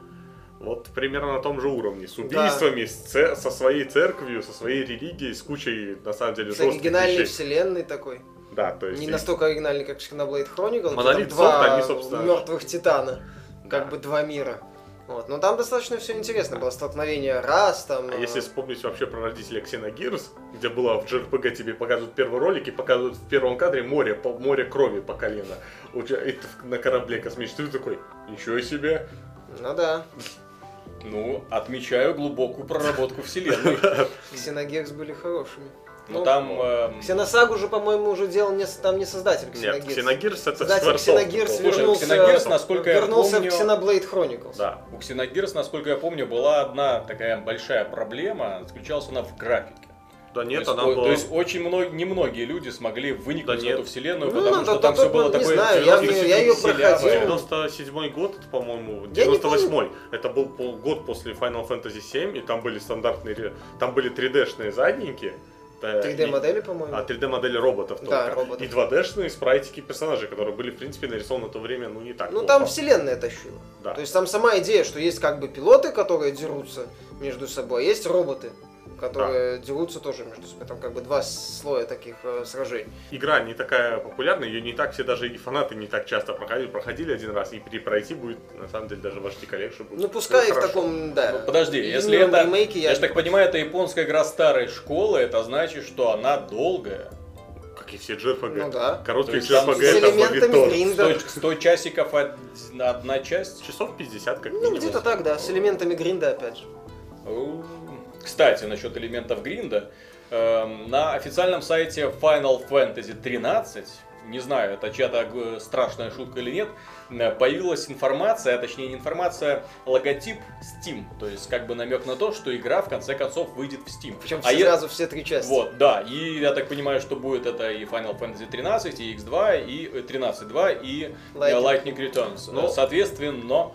Вот примерно на том же уровне. С убийствами, с це- со своей церковью, со своей религией, с кучей, на самом деле, жестких оригинальной вещей. вселенной такой. Да, то есть... Не и- настолько оригинальный, как Xenoblade Chronicles. там два они, собственно, мертвых титана. Как Да. бы два мира. Вот. Но там достаточно все интересно. Было столкновение рас, там... А э, если вспомнить вообще про родителей Xenogears, где было в JRPG тебе показывают первый ролик и показывают в первом кадре море, по, море крови по колено. У тебя и ты на корабле космическом, ты такой, ничего себе. Ну да. Ну, отмечаю глубокую проработку вселенной. Xenogears были хорошими. Но Ну, там... эм, Xenosaga уже, по-моему, уже делал не, там не создатель Нет, Xenogears. Xenogears это Создатель. Слушай, вернулся, Xenogears, насколько я вернулся помню- в Xenoblade Chronicles. Да. У Xenogears, насколько я помню, была одна такая большая проблема. Заключалась она в графике. Да нет, то, есть, она о- была... то есть очень много, немногие люди смогли выникнуть Да в нет. эту вселенную, Ну, потому ну, что да, там все было не такое знаю, я я селявое. проходил. 97 год, это, по-моему, Я не 98 Это был год после Final Fantasy 7, и там были стандартные, там были 3D-шные задники. Да, и- 3D-модели, по-моему. А 3D-модели роботов Да, только. роботов. И 2D-шные спрайтики персонажей, которые были, в принципе, нарисованы на то время, ну, не так Ну там вселенная тащила. Да. То есть там сама идея, что есть как бы пилоты, которые дерутся между собой, а есть роботы, которые дерутся тоже между собой. Там как бы два слоя таких э, сражений. Игра не такая популярная, ее не так все даже и фанаты не так часто проходили. Проходили один раз, и перепройти будет, на самом деле, даже в HD Collection будет. Ну пускай в хорошо. таком, да. Ну, подожди, если это, ремейке я, я, же так понимаю, это японская игра старой школы, это значит, что она долгая. Как и все JRPG. Ну да. То Коротких есть там JRPG с это гринда. 100, 100 часиков од- одна часть. Часов 50, как Ну минимум. где-то так, да, с элементами гринда опять же. Кстати, насчет элементов гринда. эм, На официальном сайте Final Fantasy 13, не знаю, это чья-то э, страшная шутка или нет, э, появилась информация, а точнее не информация, логотип Steam. То есть как бы намек на то, что игра в конце концов выйдет в Steam. Причем А все е- сразу все три части. Вот, да, и я так понимаю, что будет это и Final Fantasy 13, и X2, и э, 13.2, и э, Lightning. Lightning Returns. Ну, Соответственно,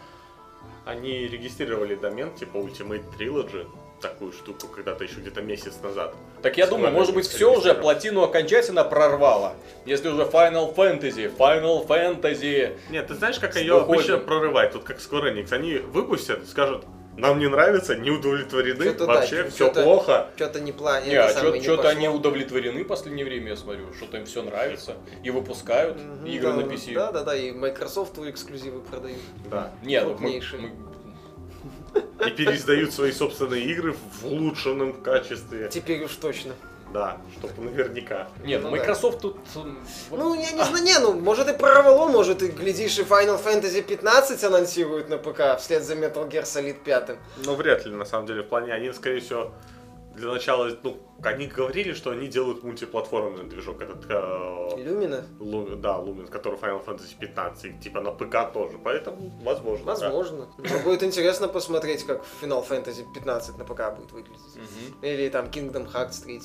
Они регистрировали домен типа Ultimate Trilogy, такую штуку, когда-то еще где-то месяц назад. Так я думаю, может быть, не все уже плотину окончательно прорвало. Если уже Final Fantasy, Final Fantasy. Нет, ты знаешь, как ее обычно прорывать, тут как Square Enix. Они выпустят, скажут, нам не нравится, не удовлетворены, Чё-то да, вообще чё- все чё-то- плохо. Что-то не плане. Не, а что-то они удовлетворены в последнее время, я смотрю. Что-то им все нравится. И выпускают игры на PC. Да, да, да, и Microsoft эксклюзивы продают. Да. Нет, ну мы, мы- и переиздают свои собственные игры в улучшенном качестве. Теперь уж точно. Да, чтобы наверняка. Нет, ну Ну да. Microsoft тут... вот- Ну, я не знаю, не, ну, может и прорвало, может и, глядишь, и Final Fantasy 15 анонсируют на ПК вслед за Metal Gear Solid 5. Но вряд ли, на самом деле, в плане, они, скорее всего, для начала, ну, они говорили, что они делают мультиплатформенный движок, этот, э? Лу- да, Lumen, который Final Fantasy 15, и, типа на ПК тоже, поэтому, возможно, да. Возможно. Но будет интересно посмотреть, как Final Fantasy 15 на ПК будет выглядеть. Мгм. Или там Kingdom Hearts 3.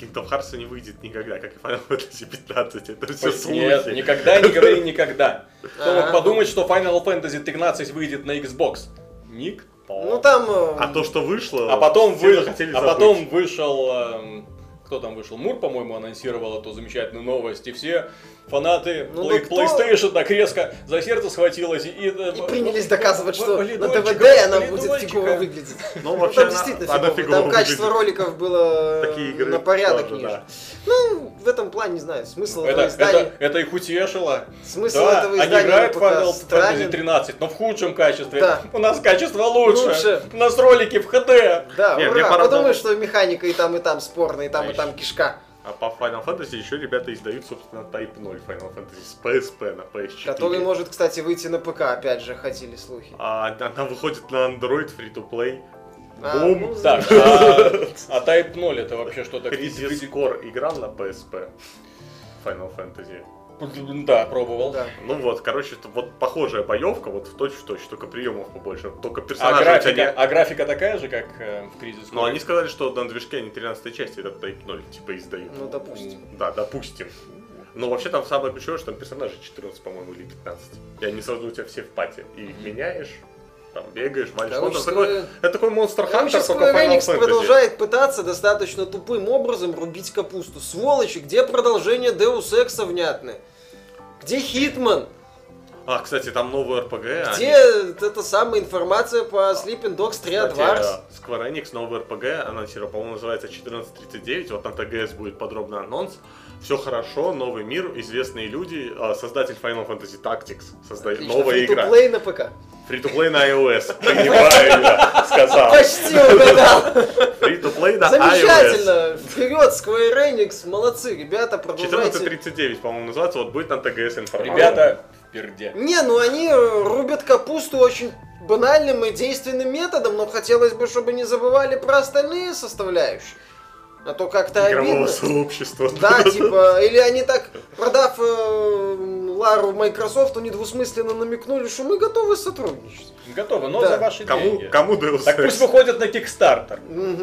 Kingdom Hearts не выйдет никогда, как и Final Fantasy 15, это все слухи. Нет, никогда не говори никогда. *laughs* Кто мог подумать, что Final Fantasy 13 выйдет на Xbox? Никто. Ну там... э, А то, что вышло, А потом, вы- захотели а забыть. потом вышел, эм, кто там вышел, Мур, по-моему, анонсировал эту замечательную новость, и все фанаты Ну Play- да кто? PlayStation так резко за сердце схватилось и... э, И принялись доказывать, что на ТВД она будет фигово выглядеть. Ну, Ну, вообще, там действительно она фигово. Там качество роликов было Такие игры на порядок тоже, ниже. да. Ну, в этом плане, не знаю, смысл Это, этого издания... это, это их утешило. Смысл да, этого они издания играют в на ПК Final Fantasy странен. 13, но в худшем качестве. Да. У нас качество лучше. Лучше. У нас ролики в ХД. Да, Не, мне ура, подумай, что механика и там, и там спорная, и там, и там кишка, А по Final Fantasy еще ребята издают, собственно, Type 0 Final Fantasy с PSP на PS4. который может, кстати, выйти на ПК, опять же, хотели слухи. А она выходит на Android Free-to-Play. А, Бум. ну, Так, а, а Type 0 это вообще что-то? Crisis Core играл на PSP. Final Fantasy. Да, пробовал. Да. Ну вот, короче, это вот похожая боевка, вот в точь в точь, только приемов побольше, только А персонажи тебя графика, не- а графика такая же, как э, в Кризис? Но они сказали, что на движке они 13 части этот Type 0 типа издают. Ну, допустим. Да, допустим. Но вообще там самое ключевое, что там персонажи 14, по-моему, или 15. И они сразу у тебя все в пати. И их меняешь, там бегаешь, валишь. Короче, Ну, это, такой, это Короче, Hunter, только Square Enix Fantasy. продолжает пытаться достаточно тупым образом рубить капусту. Сволочи, где продолжение Deus Ex внятное? Где Хитман? А, кстати, там новый RPG. Где они- эта самая информация по Sleeping Dogs 3 Кстати, Advance? э, Square Enix новый RPG анонсировал, по-моему, называется 1439. Вот на ТГС будет подробный анонс. Все хорошо, новый мир, известные люди, э, создатель Final Fantasy Tactics, создает Отлично, новая игра. free-to-play на ПК. Free-to-play на iOS. Ты неправильно сказал. Почти угадал. Free-to-play на iOS. Замечательно. Вперед, Square Enix. Молодцы, ребята, продолжайте. 1439, по-моему, называется. Вот будет на ТГС информация. Ребята, перде. Не, ну они э, рубят капусту очень банальным и действенным методом, но хотелось бы, чтобы не забывали про остальные составляющие. А то как-то обидно. сообщества. Да, типа, или они так, продав э, Лару Microsoft, недвусмысленно намекнули, что мы готовы сотрудничать. Готовы, но Да. за ваши Кому, деньги. кому Deus Так пусть выходят на Kickstarter.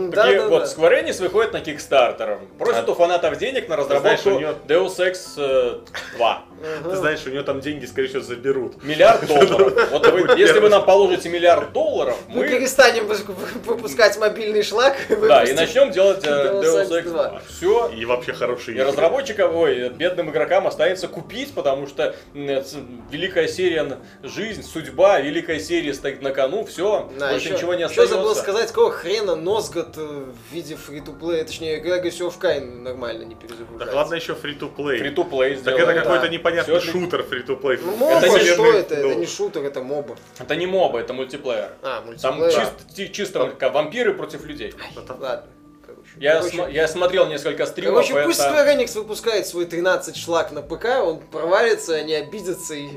Да, да, вот да. Square Enix выходит на Kickstarter. Просит А- у фанатов денег на разработку знаешь, у неё- Deus Ex э, 2. Ага. Ты знаешь, у него там деньги, скорее всего, заберут. Миллиард *laughs* долларов. Вот вы- если вы нам положите миллиард долларов, Мы мы перестанем вы- выпускать мобильный шлак. *laughs* да, и начнем делать э, Deus Ex Ex 2. 2. Все. И вообще хорошие И разработчикам, ой, бедным игрокам останется купить, потому что великая серия жизнь, судьба, великая серия стоит на кону, все, Да, больше еще, ничего не еще остается. забыл сказать, какого хрена Носгот э, в виде фри-то-плея, точнее, Legacy of Kain нормально не перезагружается. Так ладно еще free-to-play. Free to play Так сделали. это да. какой-то непонятный Всё шутер free-to-play. Ну, моба, Это не что вселенной, это? ну, Это не шутер, это моба. Это не моба, это мультиплеер. А, Там мультиплеер. чис- ти- чисто как вампиры против людей. это- Ладно. Я, короче, см- я смотрел несколько стримов, короче, пусть это- Square Enix выпускает свой 13 шлак на ПК, он провалится, они обидятся и,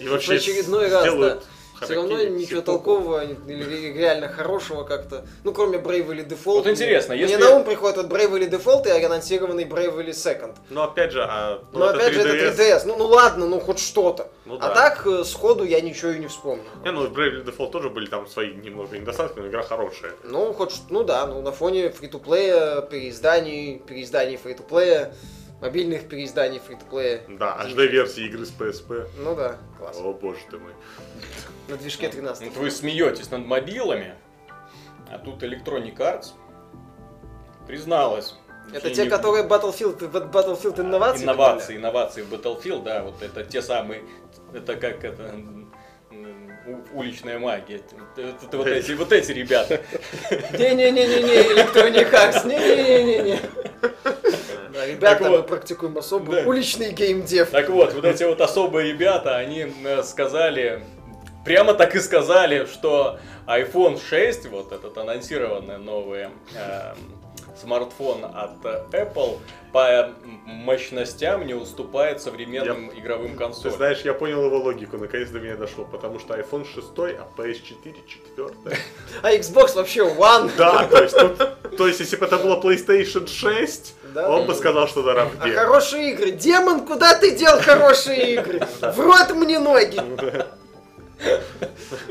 И вообще в очередной раз, да. Все равно ничего толкового или реально хорошего как-то. Ну, кроме Bravely Default. Вот интересно, Мне если- на ум приходит вот Bravely Default и анонсированный Bravely Second. Но опять же, а, ну, Но опять же, 3DS. это 3DS. Ну, ну ладно, ну хоть что-то. Ну а да. так, э, сходу я ничего и не вспомню. Не, ну в Bravely Default тоже были там свои немного недостатки, но игра хорошая. Ну, хоть, ну да, ну на фоне фри-то-плея, переизданий, переизданий фри-то-плея, мобильных переизданий фри-то-плея. Да, HD-версии игры с PSP. Ну да, класс. О боже ты мой. На движке 13. Вот вы смеетесь над мобилами, а тут Electronic Arts призналась. Это те, не- которые Battlefield, Battlefield инновации? Инновации, инновации в Battlefield, да, вот это те самые, это как это уличная магия. Это, это вот эти, вот эти ребята. Не-не-не-не-не, Electronic Arts, не-не-не-не. Да, ребята, Так мы вот. практикуем особый Да. уличный геймдев. Так вот, вот эти вот особые ребята, они э, сказали прямо так и сказали, что iPhone 6, вот этот анонсированный новый э, смартфон от Apple, по мощностям не уступает современным игровым Ты консолям. знаешь, я понял его логику, наконец до меня дошло, потому что iPhone 6, а PS4 4. А Xbox вообще One. Да, то есть, тут- то есть, если бы это было PlayStation 6, Да. он бы сказал, что дорога А хорошие игры. Демон, куда ты дел хорошие игры? *laughs* В рот мне ноги. *laughs*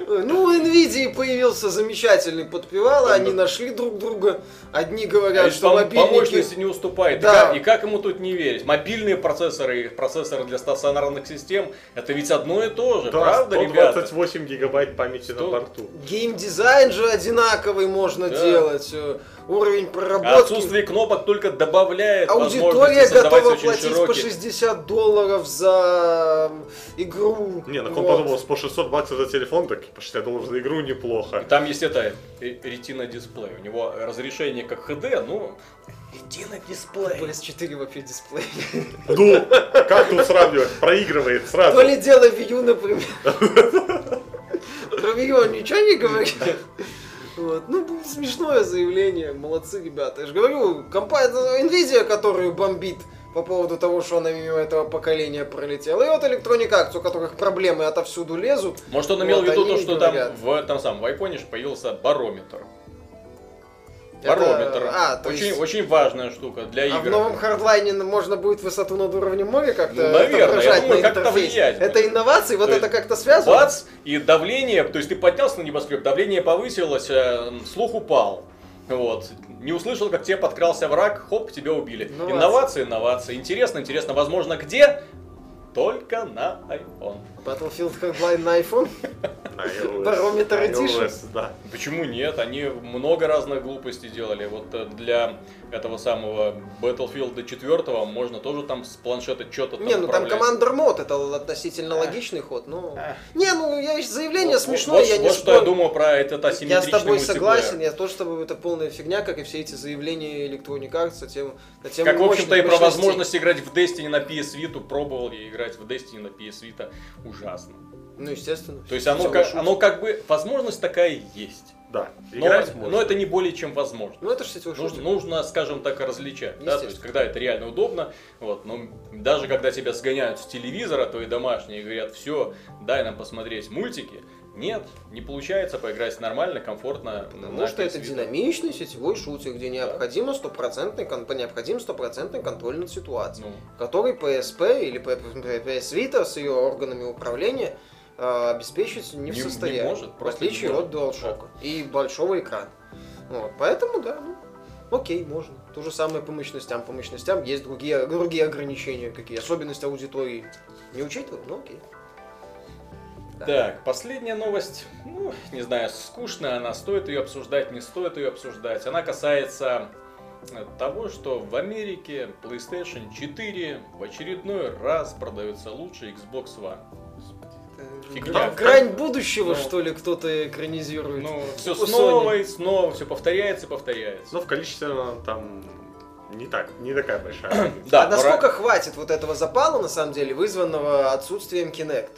Ну, у Nvidia появился замечательный подпевал, они нашли друг друга. Одни говорят, что по, по мощности мобильники... не уступает. И Да. как- И, как, ему тут не верить? Мобильные процессоры и процессоры для стационарных систем, это ведь одно и то же, Да, правда, ребята? 128 гигабайт памяти на борту. Геймдизайн же одинаковый можно Да. делать. Уровень проработки. отсутствие кнопок только добавляет Аудитория готова очень платить по широкие. 60 долларов за игру. Не, ну он Вот. подумал, по 600 баксов за телефон, так по 60 долларов за игру неплохо. Там есть это э, ретина дисплей. У него разрешение как HD, ну ретина дисплей. PS4 вообще дисплей. Ну, как тут сравнивать? Проигрывает сразу. То ли дело Wii U, например. *laughs* Про он ничего не говорит. *laughs* Вот. Ну, смешное заявление, молодцы ребята. Я же говорю, компания Nvidia, которую бомбит по поводу того, что она мимо этого поколения пролетела. И вот Electronic Arts, у которых проблемы отовсюду лезут. Может, он имел в Вот виду они то, что там говорят. в этом самом в же появился барометр. Это- Барометр. а, то очень, есть- очень важная штука для А игр. в новом хардлайне можно будет высоту над уровнем моря как-то Ну, наверное, я думаю, на как-то влиять Это инновации, вот То это как-то связано? Бац, и давление, то есть ты поднялся на небоскреб, давление повысилось, э, слух упал. Вот. Не услышал, как тебе подкрался враг, хоп, тебя убили. Инновации. Инновации, инновации. Интересно, интересно. Возможно, где? Только на iPhone. Battlefield Hardline на iPhone? *laughs* На iOS. Барометр iOS, да. Почему нет? Они много разных глупостей делали. Вот э, для этого самого Battlefield 4 можно тоже там с планшета что-то там Не, ну там. Commander мод, это относительно логичный ход, ну... Не, ну я заявление смешное, я не вот что я думаю про этот Я с асимметричный тобой согласен, я тоже с тобой, это полная фигня, как и все эти заявления Electronic Arts на тему, на тему Как, в общем-то, и про возможность играть в Destiny на PS Vita. Пробовал я играть в Destiny на PS Vita. Ужасно. Ну, естественно. То есть оно как, оно как бы, возможность такая есть. Да, Но, играть можно. но это не более чем возможно. Ну, это же сетевой Нужно, шутер. нужно, скажем так, различать. Да? То есть, когда это реально удобно, вот, но даже когда тебя сгоняют с телевизора, то и домашние, говорят, все, дай нам посмотреть мультики. Нет, не получается поиграть нормально, комфортно. Потому на что это Vita. динамичный сетевой шутер, где необходимо стопроцентный, необходим стопроцентный контроль над ситуацией. Ну, который PSP или PS Vita с ее органами управления обеспечить не, Не- в не состоянии. может, в не отличие от DualShock и большого экрана. Вот, поэтому, да, ну, окей, можно. То же самое по мощностям. По мощностям есть другие, другие ограничения, какие особенности аудитории не учитывают, ну окей. Да. Так, последняя новость, ну, не знаю, скучная она, стоит ее обсуждать, не стоит ее обсуждать. Она касается э, того, что в Америке PlayStation 4 в очередной раз продается лучше Xbox One. Э, Фигня. гра- Грань будущего, Ну. что ли, кто-то экранизирует. Ну, все снова и снова, все повторяется и повторяется. Но в количестве она там не так, не такая большая. Да, а насколько хватит вот этого запала, на самом деле, вызванного отсутствием Kinect?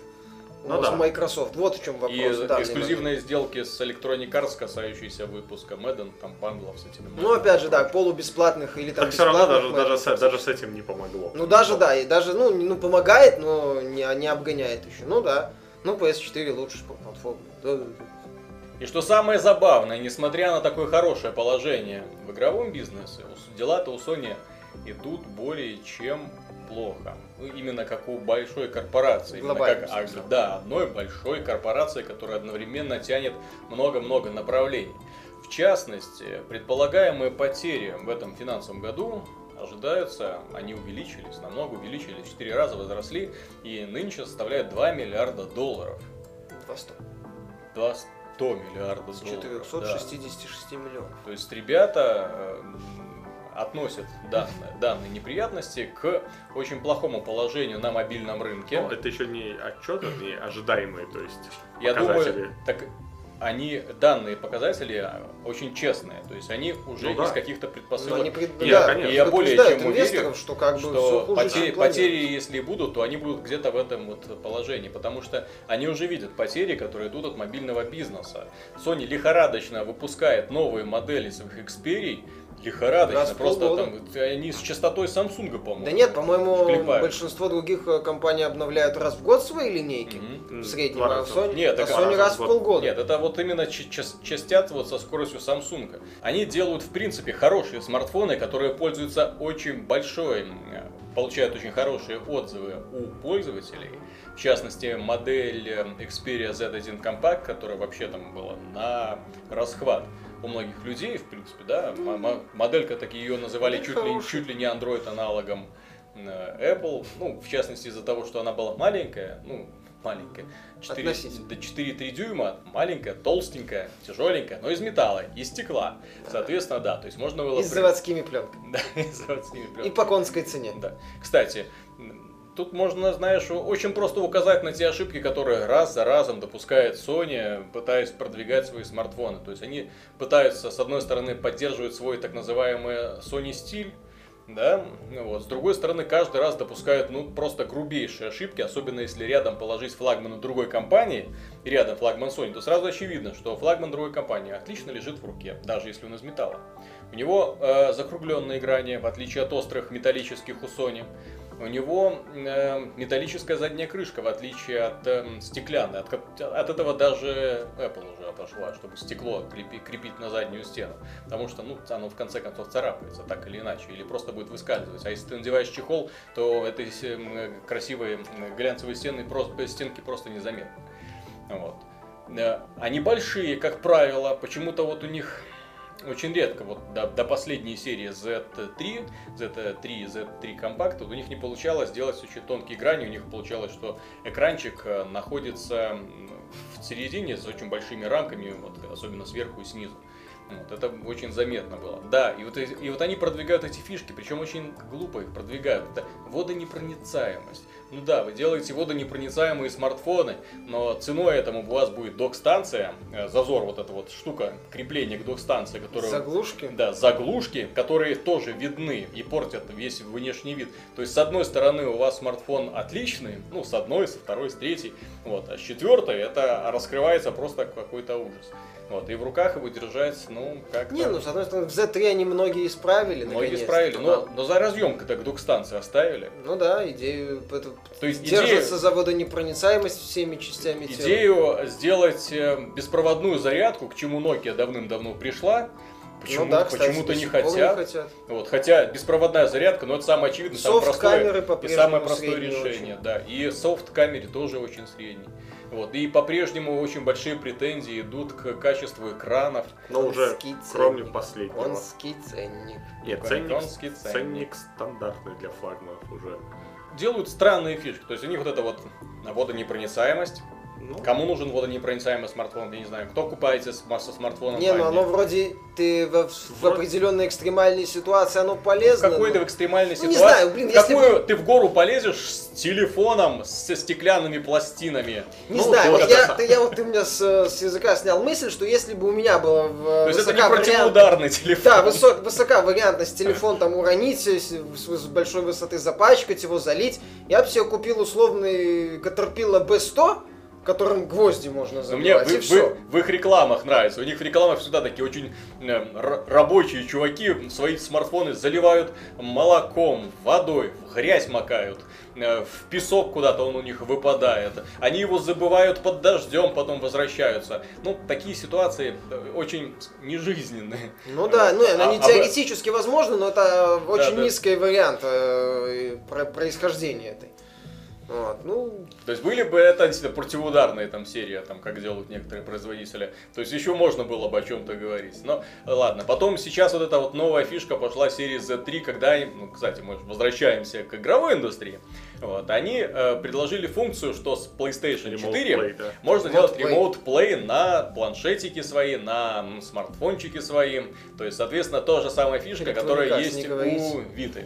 Ну у да. Microsoft. Вот в чем вопрос. И эксклюзивные сделки с Electronic Arts, касающиеся выпуска Madden, там бандлов с момент. Ну, опять же, да, полубесплатных или там Так все равно даже, даже, с, даже с этим не помогло. Ну, даже, да, и даже, ну, ну, помогает, но не, не обгоняет еще. Ну, да. Ну, PS4 лучше по платформе. Да, да, да. И что самое забавное, несмотря на такое хорошее положение в игровом бизнесе, дела-то у Sony идут более чем плохо. Ну, именно как у большой корпорации. Именно Глобальном как, а, да, одной большой корпорации, которая одновременно тянет много-много направлений. В частности, предполагаемые потери в этом финансовом году ожидаются, они увеличились, намного увеличились, в 4 раза возросли, и нынче составляют 2 миллиарда долларов. Во сто. 2 100 миллиардов С долларов. да. 466 миллионов. То есть ребята э, относят данные, данные неприятности к очень плохому положению на мобильном рынке. Ну, это еще не отчет, не ожидаемые, то есть Я показатели. думаю, так они, данные показатели очень честные. То есть они уже Ну да. из каких-то Ну, предпосылок они пред- Нет, да, конечно. И я более чем уверен, инвесторов, что как бы что хуже, потери, потери, если будут, то они будут где-то в этом вот положении, потому что они уже видят потери, которые идут от мобильного бизнеса. Sony лихорадочно выпускает новые модели своих Xperia, лихорадочно, Раз просто там, они с частотой Samsung, по-моему. Да нет, по-моему, Клепают. большинство других э, компаний обновляют раз в год свои линейки. Мгм. В среднем, а. Sony, Нет, а так Sony раз в в год. полгода. Нет, это вот именно частят вот со скоростью Samsung. Они делают, в принципе, хорошие смартфоны, которые пользуются очень большой, м, получают очень хорошие отзывы у пользователей. В частности, модель э, Xperia Z1 Compact, которая вообще там была на расхват у многих людей, в принципе, да, моделька таки ее называли чуть ли, чуть ли не Android аналогом э, Apple, ну, в частности, из-за того, что она была маленькая, ну, маленькая, 4, Относительно. до 4,3 дюйма, маленькая, толстенькая, тяжеленькая, но из металла, из стекла. Соответственно, да, то есть можно было... И с заводскими пленками. *laughs* Да, и с заводскими И пленками. по конской цене. Да. Кстати, тут можно, знаешь, очень просто указать на те ошибки, которые раз за разом допускает Sony, пытаясь продвигать свои смартфоны. То есть они пытаются, с одной стороны, поддерживать свой так называемый Sony стиль, да, вот. С другой стороны, каждый раз допускают, ну, просто грубейшие ошибки, особенно если рядом положить флагмана другой компании, рядом флагман Sony, то сразу очевидно, что флагман другой компании отлично лежит в руке, даже если он из металла. У него э, закругленные грани, в отличие от острых металлических у Sony. У него э, металлическая задняя крышка, в отличие от э, стеклянной. От, от этого даже Apple уже отошла, чтобы стекло крепи- крепить на заднюю стену. Потому что, ну, оно в конце концов царапается, так или иначе, или просто будет выскальзывать. А если ты надеваешь чехол, то этой с- м, красивые глянцевые стены, просто, стенки просто незаметны. Вот. Э, Они большие, как правило, почему-то вот у них очень редко, вот до, до последней серии Z3, Z3, Z3 компакт, вот у них не получалось сделать очень тонкие грани, у них получалось, что экранчик э, находится в середине с очень большими рамками, вот, особенно сверху и снизу. Вот, это очень заметно было. Да, и вот, и вот они продвигают эти фишки, причем очень глупо их продвигают. Это водонепроницаемость. Ну да, вы делаете водонепроницаемые смартфоны, но ценой этому у вас будет док-станция, э, зазор, вот эта вот штука, крепление к док-станции, которую... Заглушки. Да, заглушки, которые тоже видны и портят весь внешний вид. То есть, с одной стороны, у вас смартфон отличный, ну, с одной, со второй, с третьей, вот, а с четвертой это раскрывается просто какой-то ужас. Вот, и в руках его держать, ну, как-то... Не, ну, с одной стороны, в Z3 они многие исправили, Многие исправили, но, Да. но за разъемка-то к док-станции оставили. Ну да, идею это То есть идея, держится за водонепроницаемость всеми частями тела. идею сделать э, беспроводную зарядку, к чему Nokia давным-давно пришла, почему, ну, да, кстати, почему-то не сих пор хотят. хотят. Вот, хотя беспроводная зарядка, но это самое очевидное, самое простое, Софт-камеры и самое простое решение. очень. Да, и софт-камере тоже очень средний. Вот, и по-прежнему очень большие претензии идут к качеству экранов. Но уже кроме последнего. Конский ценник. Нет, ценник, конский ценник. ценник стандартный для флагманов уже. Делают странные фишки. То есть у них вот эта вот водонепроницаемость. Ну, Кому нужен водонепроницаемый смартфон, я не знаю. Кто купается с, со смартфоном Не, ну оно вроде ты в, в Вроде- определенной экстремальной ситуации оно полезно. какой-то но- в экстремальной Ну, не ситуации. знаю, блин, в если какую ты в гору полезешь с телефоном, со стеклянными пластинами? Не Ну, знаю, вот я, ты, я вот ты меня с, с языка снял мысль, что если бы у меня было в, То есть это не вариант- противоударный телефон. Да, высок, высока вариантность телефон там уронить, с, с большой высоты запачкать его, залить. Я бы себе купил условный Caterpillar B100, которым гвозди можно Но мне забивать, в, и в- все. в их рекламах нравится. У них в рекламах всегда такие очень э, рабочие чуваки свои смартфоны заливают молоком, водой, в грязь макают, э, в песок куда-то он у них выпадает. Они его забывают под дождем, потом возвращаются. Ну, такие ситуации э, очень нежизненные. Ну да, ну А- не а теоретически возможно, но это очень да. низкий вариант э, про- происхождения этой. Вот, ну, То есть были бы это действительно противоударные там серии, там, как делают некоторые производители. То есть еще можно было бы о чем-то говорить. Но ладно. Потом сейчас вот эта вот новая фишка пошла серии Z3, когда, они- ну, кстати, мы возвращаемся к игровой индустрии. Вот, они э, предложили функцию, что с PlayStation Remote 4 Play, да. можно Remote делать Play. Remote Play на планшетики свои, на смартфончики свои. То есть, соответственно, та же самая фишка, которая Electronic Arts есть у. Vita.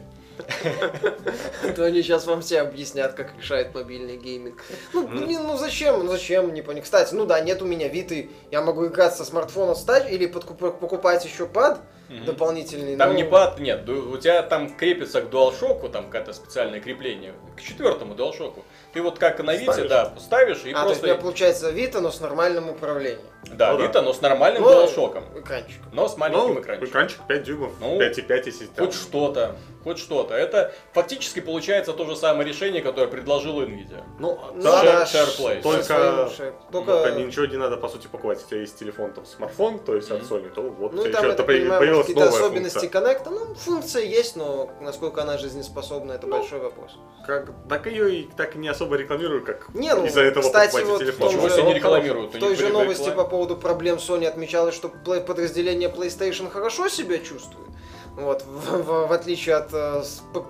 То они сейчас вам все объяснят, как решает мобильный гейминг. Ну, Ну. блин, ну зачем? Ну зачем? Не понял. Кстати, ну да, нет у меня Виты. Я могу играть со смартфона стать или подкуп- покупать еще пад Мгм. дополнительный. Там ну, не пад, нет, у тебя там крепится к DualShock, там какое-то специальное крепление, к четвертому DualShock. Ты вот как на Вите, Ставишь. да, ставишь и А, то есть у просто... меня получается Вита, но с нормальным управлением. Да, Ну да. Вита, но с нормальным Ну, DualShock. Экранчиком. Но с маленьким Ну, экранчиком. экранчик 5 дюймов, Ну, 5,5, если там. Хоть что-то, хоть что-то. Это фактически получается то же самое решение, которое предложил Nvidia. Ну, Ну да, да, SharePlay. Только- Ну, Только... ничего не надо, по сути, покупать. У тебя есть телефон, там, смартфон, то есть от Мгм. Sony, то вот Ну тебя там, появ- понимаю, появилась какие-то особенности функция. коннекта. Ну, функция есть, но насколько она жизнеспособна, это большой вопрос. Как, так ее и так и не особо рекламируют, как Не, ну, из-за этого кстати, покупайте вот телефон. том Чего же- себе не рекламируют? В той же новости по поводу проблем Sony отмечалось, что подразделение PlayStation хорошо себя чувствует. Вот, *laughs* в, в- в отличие от э,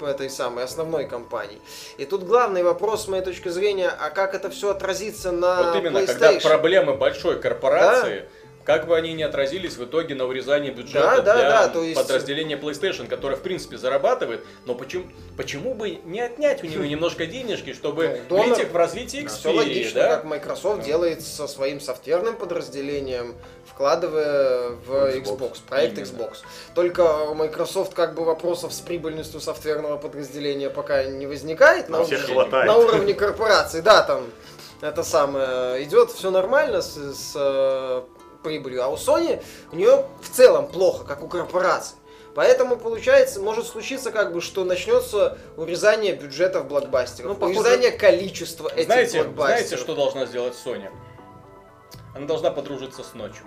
этой самой основной компании. И тут главный вопрос, с моей точки зрения, а как это все отразится на Вот именно, PlayStation? когда проблемы большой корпорации, как бы они ни отразились в итоге на урезании бюджета Да, да, для да, то есть- подразделения PlayStation, которое в принципе зарабатывает, но почему, почему бы не отнять у него немножко денежки, чтобы Ну, донор. влить их в развитие Все Xperia, логично, да? как Microsoft делает со своим софтверным подразделением, вкладывая в Xbox. Xbox, проект Именно. Xbox. Только у Microsoft как бы вопросов с прибыльностью софтверного подразделения пока не возникает. На уровне- хватает. На уровне корпорации, да, там это самое идет все нормально с, с, э, прибылью, а у Sony у нее в целом плохо, как у корпорации. Поэтому получается, может случиться как бы, что начнется урезание бюджетов блокбастеров, Ну, похоже- урезание количества этих Знаете, блокбастеров. знаете, что должна сделать Sony? Она должна подружиться с ночью.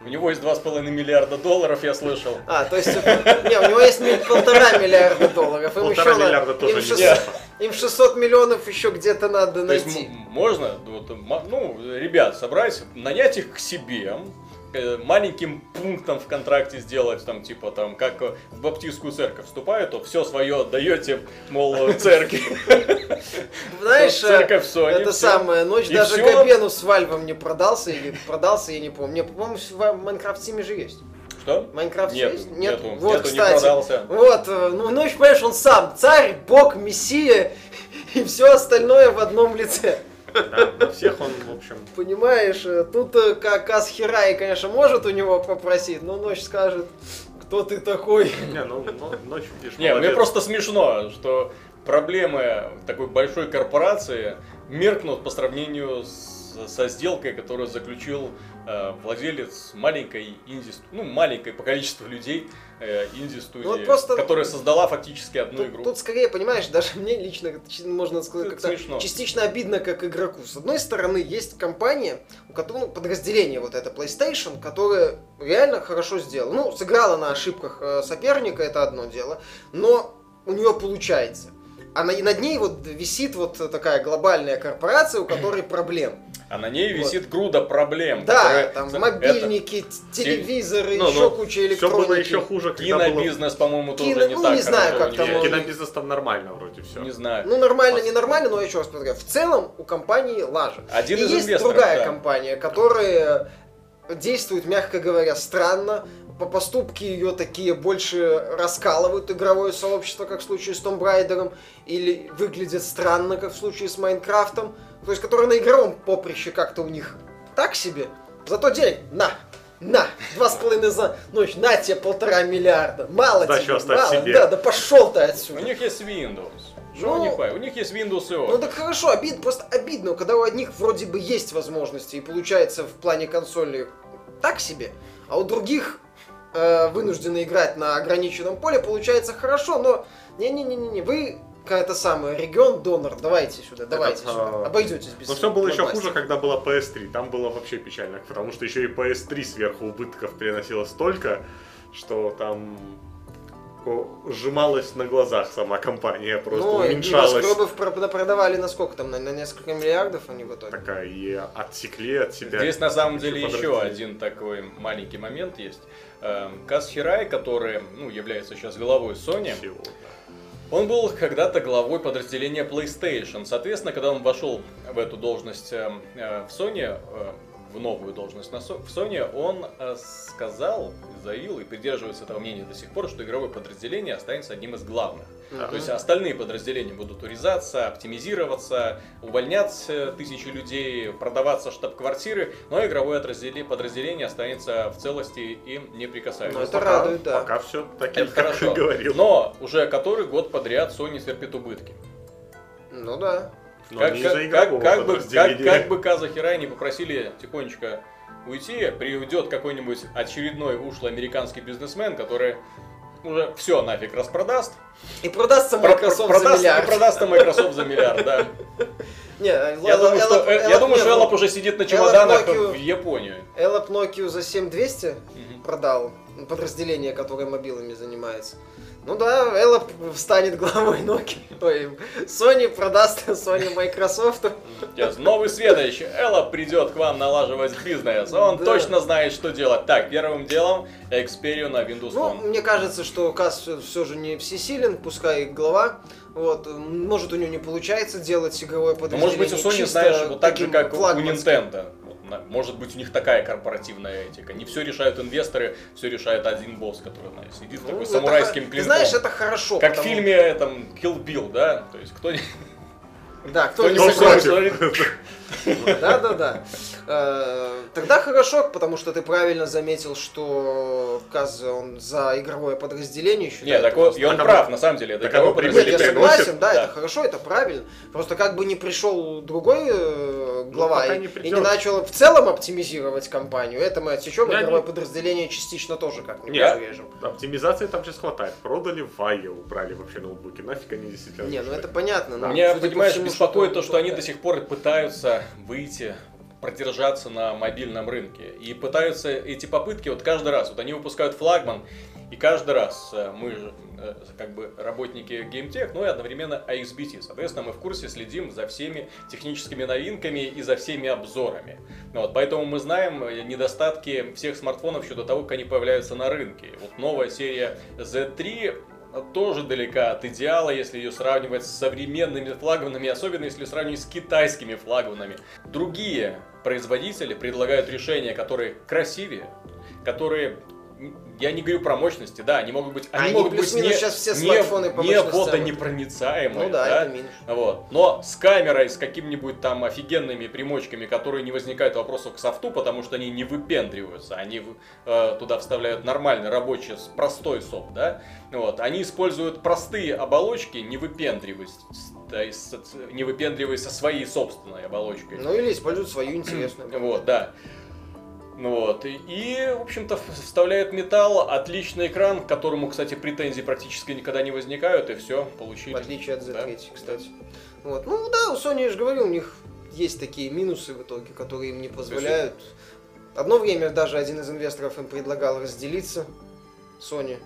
У него есть 2,5 миллиарда долларов, я слышал. А, то есть, *laughs* не, у него есть полтора миллиарда долларов. Полтора миллиарда тоже им не 600, Нет. Им 600 миллионов еще где-то надо То есть найти. м- можно, вот, ну, ребят, собрать, нанять их к себе, э, маленьким пунктом в контракте сделать, там, типа, там, как э, в баптистскую церковь вступают, то все свое отдаете, мол, *laughs* церкви. Знаешь, э, церковь Sony, это всё. самое, ночь И даже. Габену с Вальвом не продался или продался, я не помню. Не, по-моему, в Майнкрафт Стиме же есть. Что? Майнкрафт Нет, есть? нету, Вот, нету, не кстати. продался. Вот, э, ну, ночь, понимаешь, он сам царь, бог, мессия и все остальное в одном лице. Да, на всех он, в общем... Понимаешь, э, тут э, как Асхирай, конечно, может у него попросить, но ночь скажет, кто ты такой. Не, ну, но- ночь, видишь, Не, мне просто смешно, что проблемы такой большой корпорации меркнут по сравнению с- со сделкой, которую заключил владелец маленькой инди ну маленькой по количеству людей э, инди-студии, Ну, вот просто- которая создала фактически одну Тут, игру. тут скорее, понимаешь, даже мне лично, можно сказать, как-то частично обидно как игроку. С одной стороны, есть компания, у которой, ну, подразделение вот это PlayStation, которое реально хорошо сделало. Ну, сыграла на ошибках э, соперника, это одно дело, но у нее получается. А на- над ней вот висит вот такая глобальная корпорация, у которой проблем. А на ней Вот. висит груда проблем. Да, которые- там это мобильники, т- телевизоры, Ну, еще ну, куча Все электроники. было еще хуже, когда было... Кинобизнес, по-моему, тоже Кино- не ну, так не знаю, как там Кинобизнес там нормально вроде все. Не знаю. Ну, нормально, не нормально, но еще раз повторяю. В целом у компании лажа. Один И из есть другая да. компания, которая действует, мягко говоря, странно. По поступки ее такие больше раскалывают игровое сообщество, как в случае с Tomb Raider, или выглядят странно, как в случае с Майнкрафтом. То есть, которые на игровом поприще как-то у них так себе. Зато денег на, на, два с половиной за ночь, на тебе полтора миллиарда. Мало Сдачу тебе, мало. себе. Да, да пошел ты У отсюда. них есть Windows. Что Ну, у них, у них есть Windows и Ну так хорошо, обид, просто обидно, когда у одних вроде бы есть возможности и получается в плане консоли так себе, а у других э, вынуждены играть на ограниченном поле, получается хорошо, но не-не-не-не, вы какая-то самая регион донор, давайте сюда, давайте Этот, сюда, а, обойдетесь без Но все было еще хуже, когда была PS3. Там было вообще печально, потому что еще и PS3 сверху убытков приносила столько, что там сжималась на глазах сама компания, просто Ну, уменьшалась. про- продавали на сколько там, на, на несколько миллиардов они в итоге. Такая и отсекли от себя. Здесь на самом деле Еще один такой маленький момент есть. Эм, Каз Хирай, который ну, является сейчас главой Sony, Всего, он был когда-то главой подразделения PlayStation. Соответственно, когда он вошел в эту должность эм, э, в Sony, э, в новую должность на Со- в Sony, он э, сказал, заявил и придерживается этого мнения до сих пор, что игровое подразделение останется одним из главных. Мгм. То есть остальные подразделения будут урезаться, оптимизироваться, увольнять э, тысячи людей, продаваться штаб-квартиры, но игровое подразделение, подразделение останется в целости и неприкасаемым. Ну, это пока, радует, да. Пока все так, Это как хорошо. говорил. Но уже который год подряд Sony терпит убытки. Ну да. Но как, как- как- как бы, как, как бы Каза Хирай не попросили тихонечко уйти, придет какой-нибудь очередной ушлый американский бизнесмен, который уже все нафиг распродаст, И продастся про- Microsoft продаст, за и миллиард. продастся Microsoft за миллиард, да. Не, Я думаю, что, я думаю, что Эллап уже сидит на чемоданах Nokia- в Японию. Эллап Nokia за 7200 Мгм. продал подразделение, которое мобилами занимается. Ну да, Эллап станет главой Nokia. Ой, Sony продаст Sony Microsoft. Сейчас новый следующий. Элла придет к вам налаживать бизнес. Он Да. точно знает, что делать. Так, первым делом Xperia на Windows Ну, Phone. мне кажется, что Касс все же не всесилен, пускай и глава. Вот, может, у него не получается делать игровое Ну, подразделение. может быть, у Sony, знаешь, вот так же, как у. Nintendo. Может быть, у них такая корпоративная этика. Не все решают инвесторы, все решает один босс, который знаешь, сидит Ну, такой самурайским клинком. Ты знаешь, это хорошо. Как в потому- фильме этом Kill Bill, да? То есть кто не... Да, кто кто не согласен. *laughs* согласен. Да, да, да. Э, Тогда хорошо, потому что ты правильно заметил, что Каз он за игровое подразделение считает. Нет, так вот, и он прав, на самом деле. Это так игровое я согласен, да, это хорошо, это правильно. Просто как бы не пришел другой э, глава пока и, не начал в целом оптимизировать компанию, это мы отсечем, игровое подразделение частично тоже как-нибудь урежем. Оптимизации там сейчас хватает. Продали Вайя, убрали вообще ноутбуки. Нафиг они действительно Не, ну это понятно. но Меня, понимаешь, беспокоит то, что они до сих пор пытаются выйти продержаться на мобильном рынке. И пытаются эти попытки вот каждый раз. Вот они выпускают флагман, и каждый раз э, мы э, как бы работники GameTech, ну и одновременно AXBT. Соответственно, мы в курсе следим за всеми техническими новинками и за всеми обзорами. Ну Вот, поэтому мы знаем э, недостатки всех смартфонов еще до того, как они появляются на рынке. Вот новая серия Z3 тоже далека от идеала, если ее сравнивать с современными флагманами, особенно если сравнивать с китайскими флагманами. Другие производители предлагают решения, которые красивее, которые я не говорю про мощности, да, они могут быть, они Они могут быть не, сейчас все не- смартфоны не мощностям. водонепроницаемые, Ну да, это минус. вот. Но с камерой, с какими-нибудь там офигенными примочками, которые не возникают вопросов к софту, потому что они не выпендриваются, они э, туда вставляют нормальный рабочий, простой софт, да, вот. Они используют простые оболочки, не выпендриваясь, да, не выпендриваясь со своей собственной оболочкой. Ну или используют свою интересную. Вот, да. Ну Вот. И, и, в общем-то, вставляет металл, отличный экран, к которому, кстати, претензий практически никогда не возникают, и все, получили. В отличие от Да. Z3, кстати. Вот. Ну да, у Sony, я же говорю, у них есть такие минусы в итоге, которые им не позволяют. Одно время даже один из инвесторов им предлагал разделиться. Sony.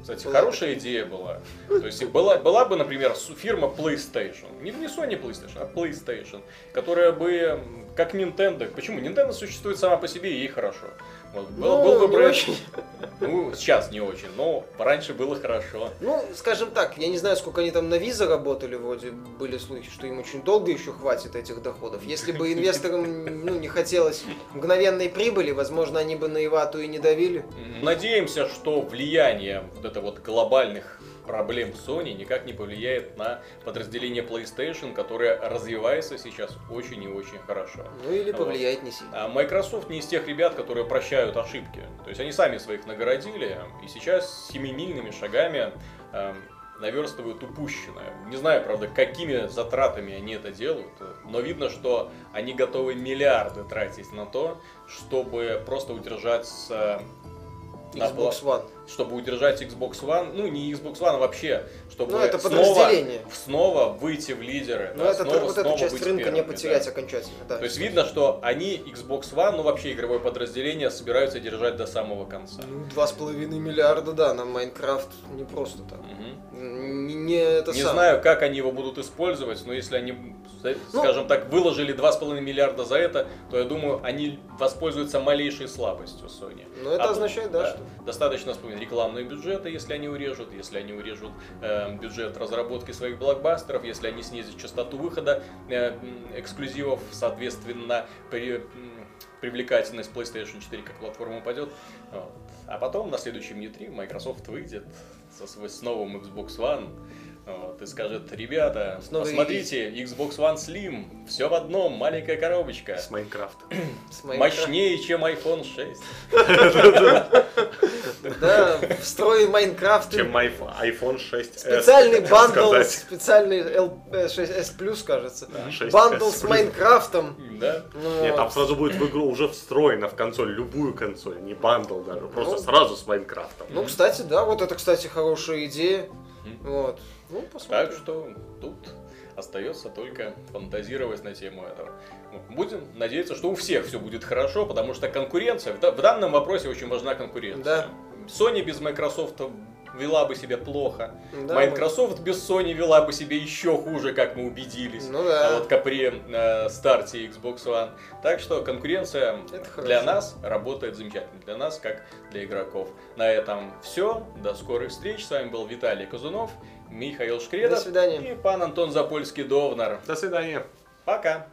Кстати, Была хорошая идея была. То есть была, была бы, например, фирма PlayStation, не, не Sony PlayStation, а PlayStation, которая бы, как Nintendo, почему? Nintendo существует сама по себе, и ей хорошо. Вот, был, Ну, был бы бренд- очень. *laughs* ну, сейчас не очень, но раньше было хорошо. Ну, скажем так, я не знаю, сколько они там на виза работали, вроде были слухи, что им очень долго еще хватит этих доходов. Если бы инвесторам ну, не хотелось мгновенной прибыли, возможно, они бы на Ивату и не давили. Надеемся, что влияние вот это вот глобальных проблем Sony никак не повлияет на подразделение PlayStation, которое развивается сейчас очень и очень хорошо. Ну или Вот. повлияет не сильно. А Microsoft не из тех ребят, которые прощают ошибки. То есть они сами своих нагородили, и сейчас семимильными шагами эм, наверстывают упущенное. Не знаю, правда, какими затратами они это делают, но видно, что они готовы миллиарды тратить на то, чтобы просто удержать э, на Xbox One. Чтобы удержать Xbox One, ну не Xbox One а вообще, чтобы Ну, это снова, снова выйти в лидеры, Но да, это, снова, вот снова эту часть рынка не первыми, потерять да. окончательно. Да. То есть видно, что они Xbox One, ну вообще игровое подразделение, собираются держать до самого конца. Ну, два с половиной миллиарда, да, на Майнкрафт не просто так. Мгм. Не, не это Не знаю, как они его будут использовать, но если они, Ну, скажем так, выложили 2,5 миллиарда за это, то я думаю, они воспользуются малейшей слабостью Sony. Ну, это А означает, да, что... Достаточно вспомнить. Рекламные бюджеты, если они урежут, если они урежут э, бюджет разработки своих блокбастеров, если они снизят частоту выхода э, эксклюзивов, соответственно, при, привлекательность PlayStation 4 как платформа упадет. Вот. А потом на следующем E3 Microsoft выйдет со, с новым Xbox One вот, и скажет, ребята, Снова посмотрите, Xbox One Slim, все в одном, маленькая коробочка. С Майнкрафта. *clears throat* Мощнее, чем iPhone 6. Да, встроен Майнкрафт. Чем iPhone iPhone 6 Специальный бандл, специальный L6S Plus, кажется. Да, 6S Бандл с. Майнкрафтом. Да. Ну, Нет, там сразу будет в игру уже встроена в консоль, любую консоль, не бандл даже, просто Ну. сразу с Майнкрафтом. Ну, кстати, да, вот это, кстати, хорошая идея. Вот. Ну, Так посмотрим. что тут остается только фантазировать на тему этого. Будем надеяться, что у всех все будет хорошо, потому что конкуренция, в да- в данном вопросе очень важна конкуренция. Да. Sony без Microsoft вела бы себя плохо. Да, Microsoft без Sony вела бы себя еще хуже, как мы убедились. Ну да. А вот при э, старте Xbox One. Так что конкуренция Это для хорошо. нас работает замечательно. Для нас, как для игроков. На этом все. До скорых встреч. С вами был Виталий Казунов, Михаил Шкредов До свидания. и пан Антон Запольский-Довнар. До свидания. Пока.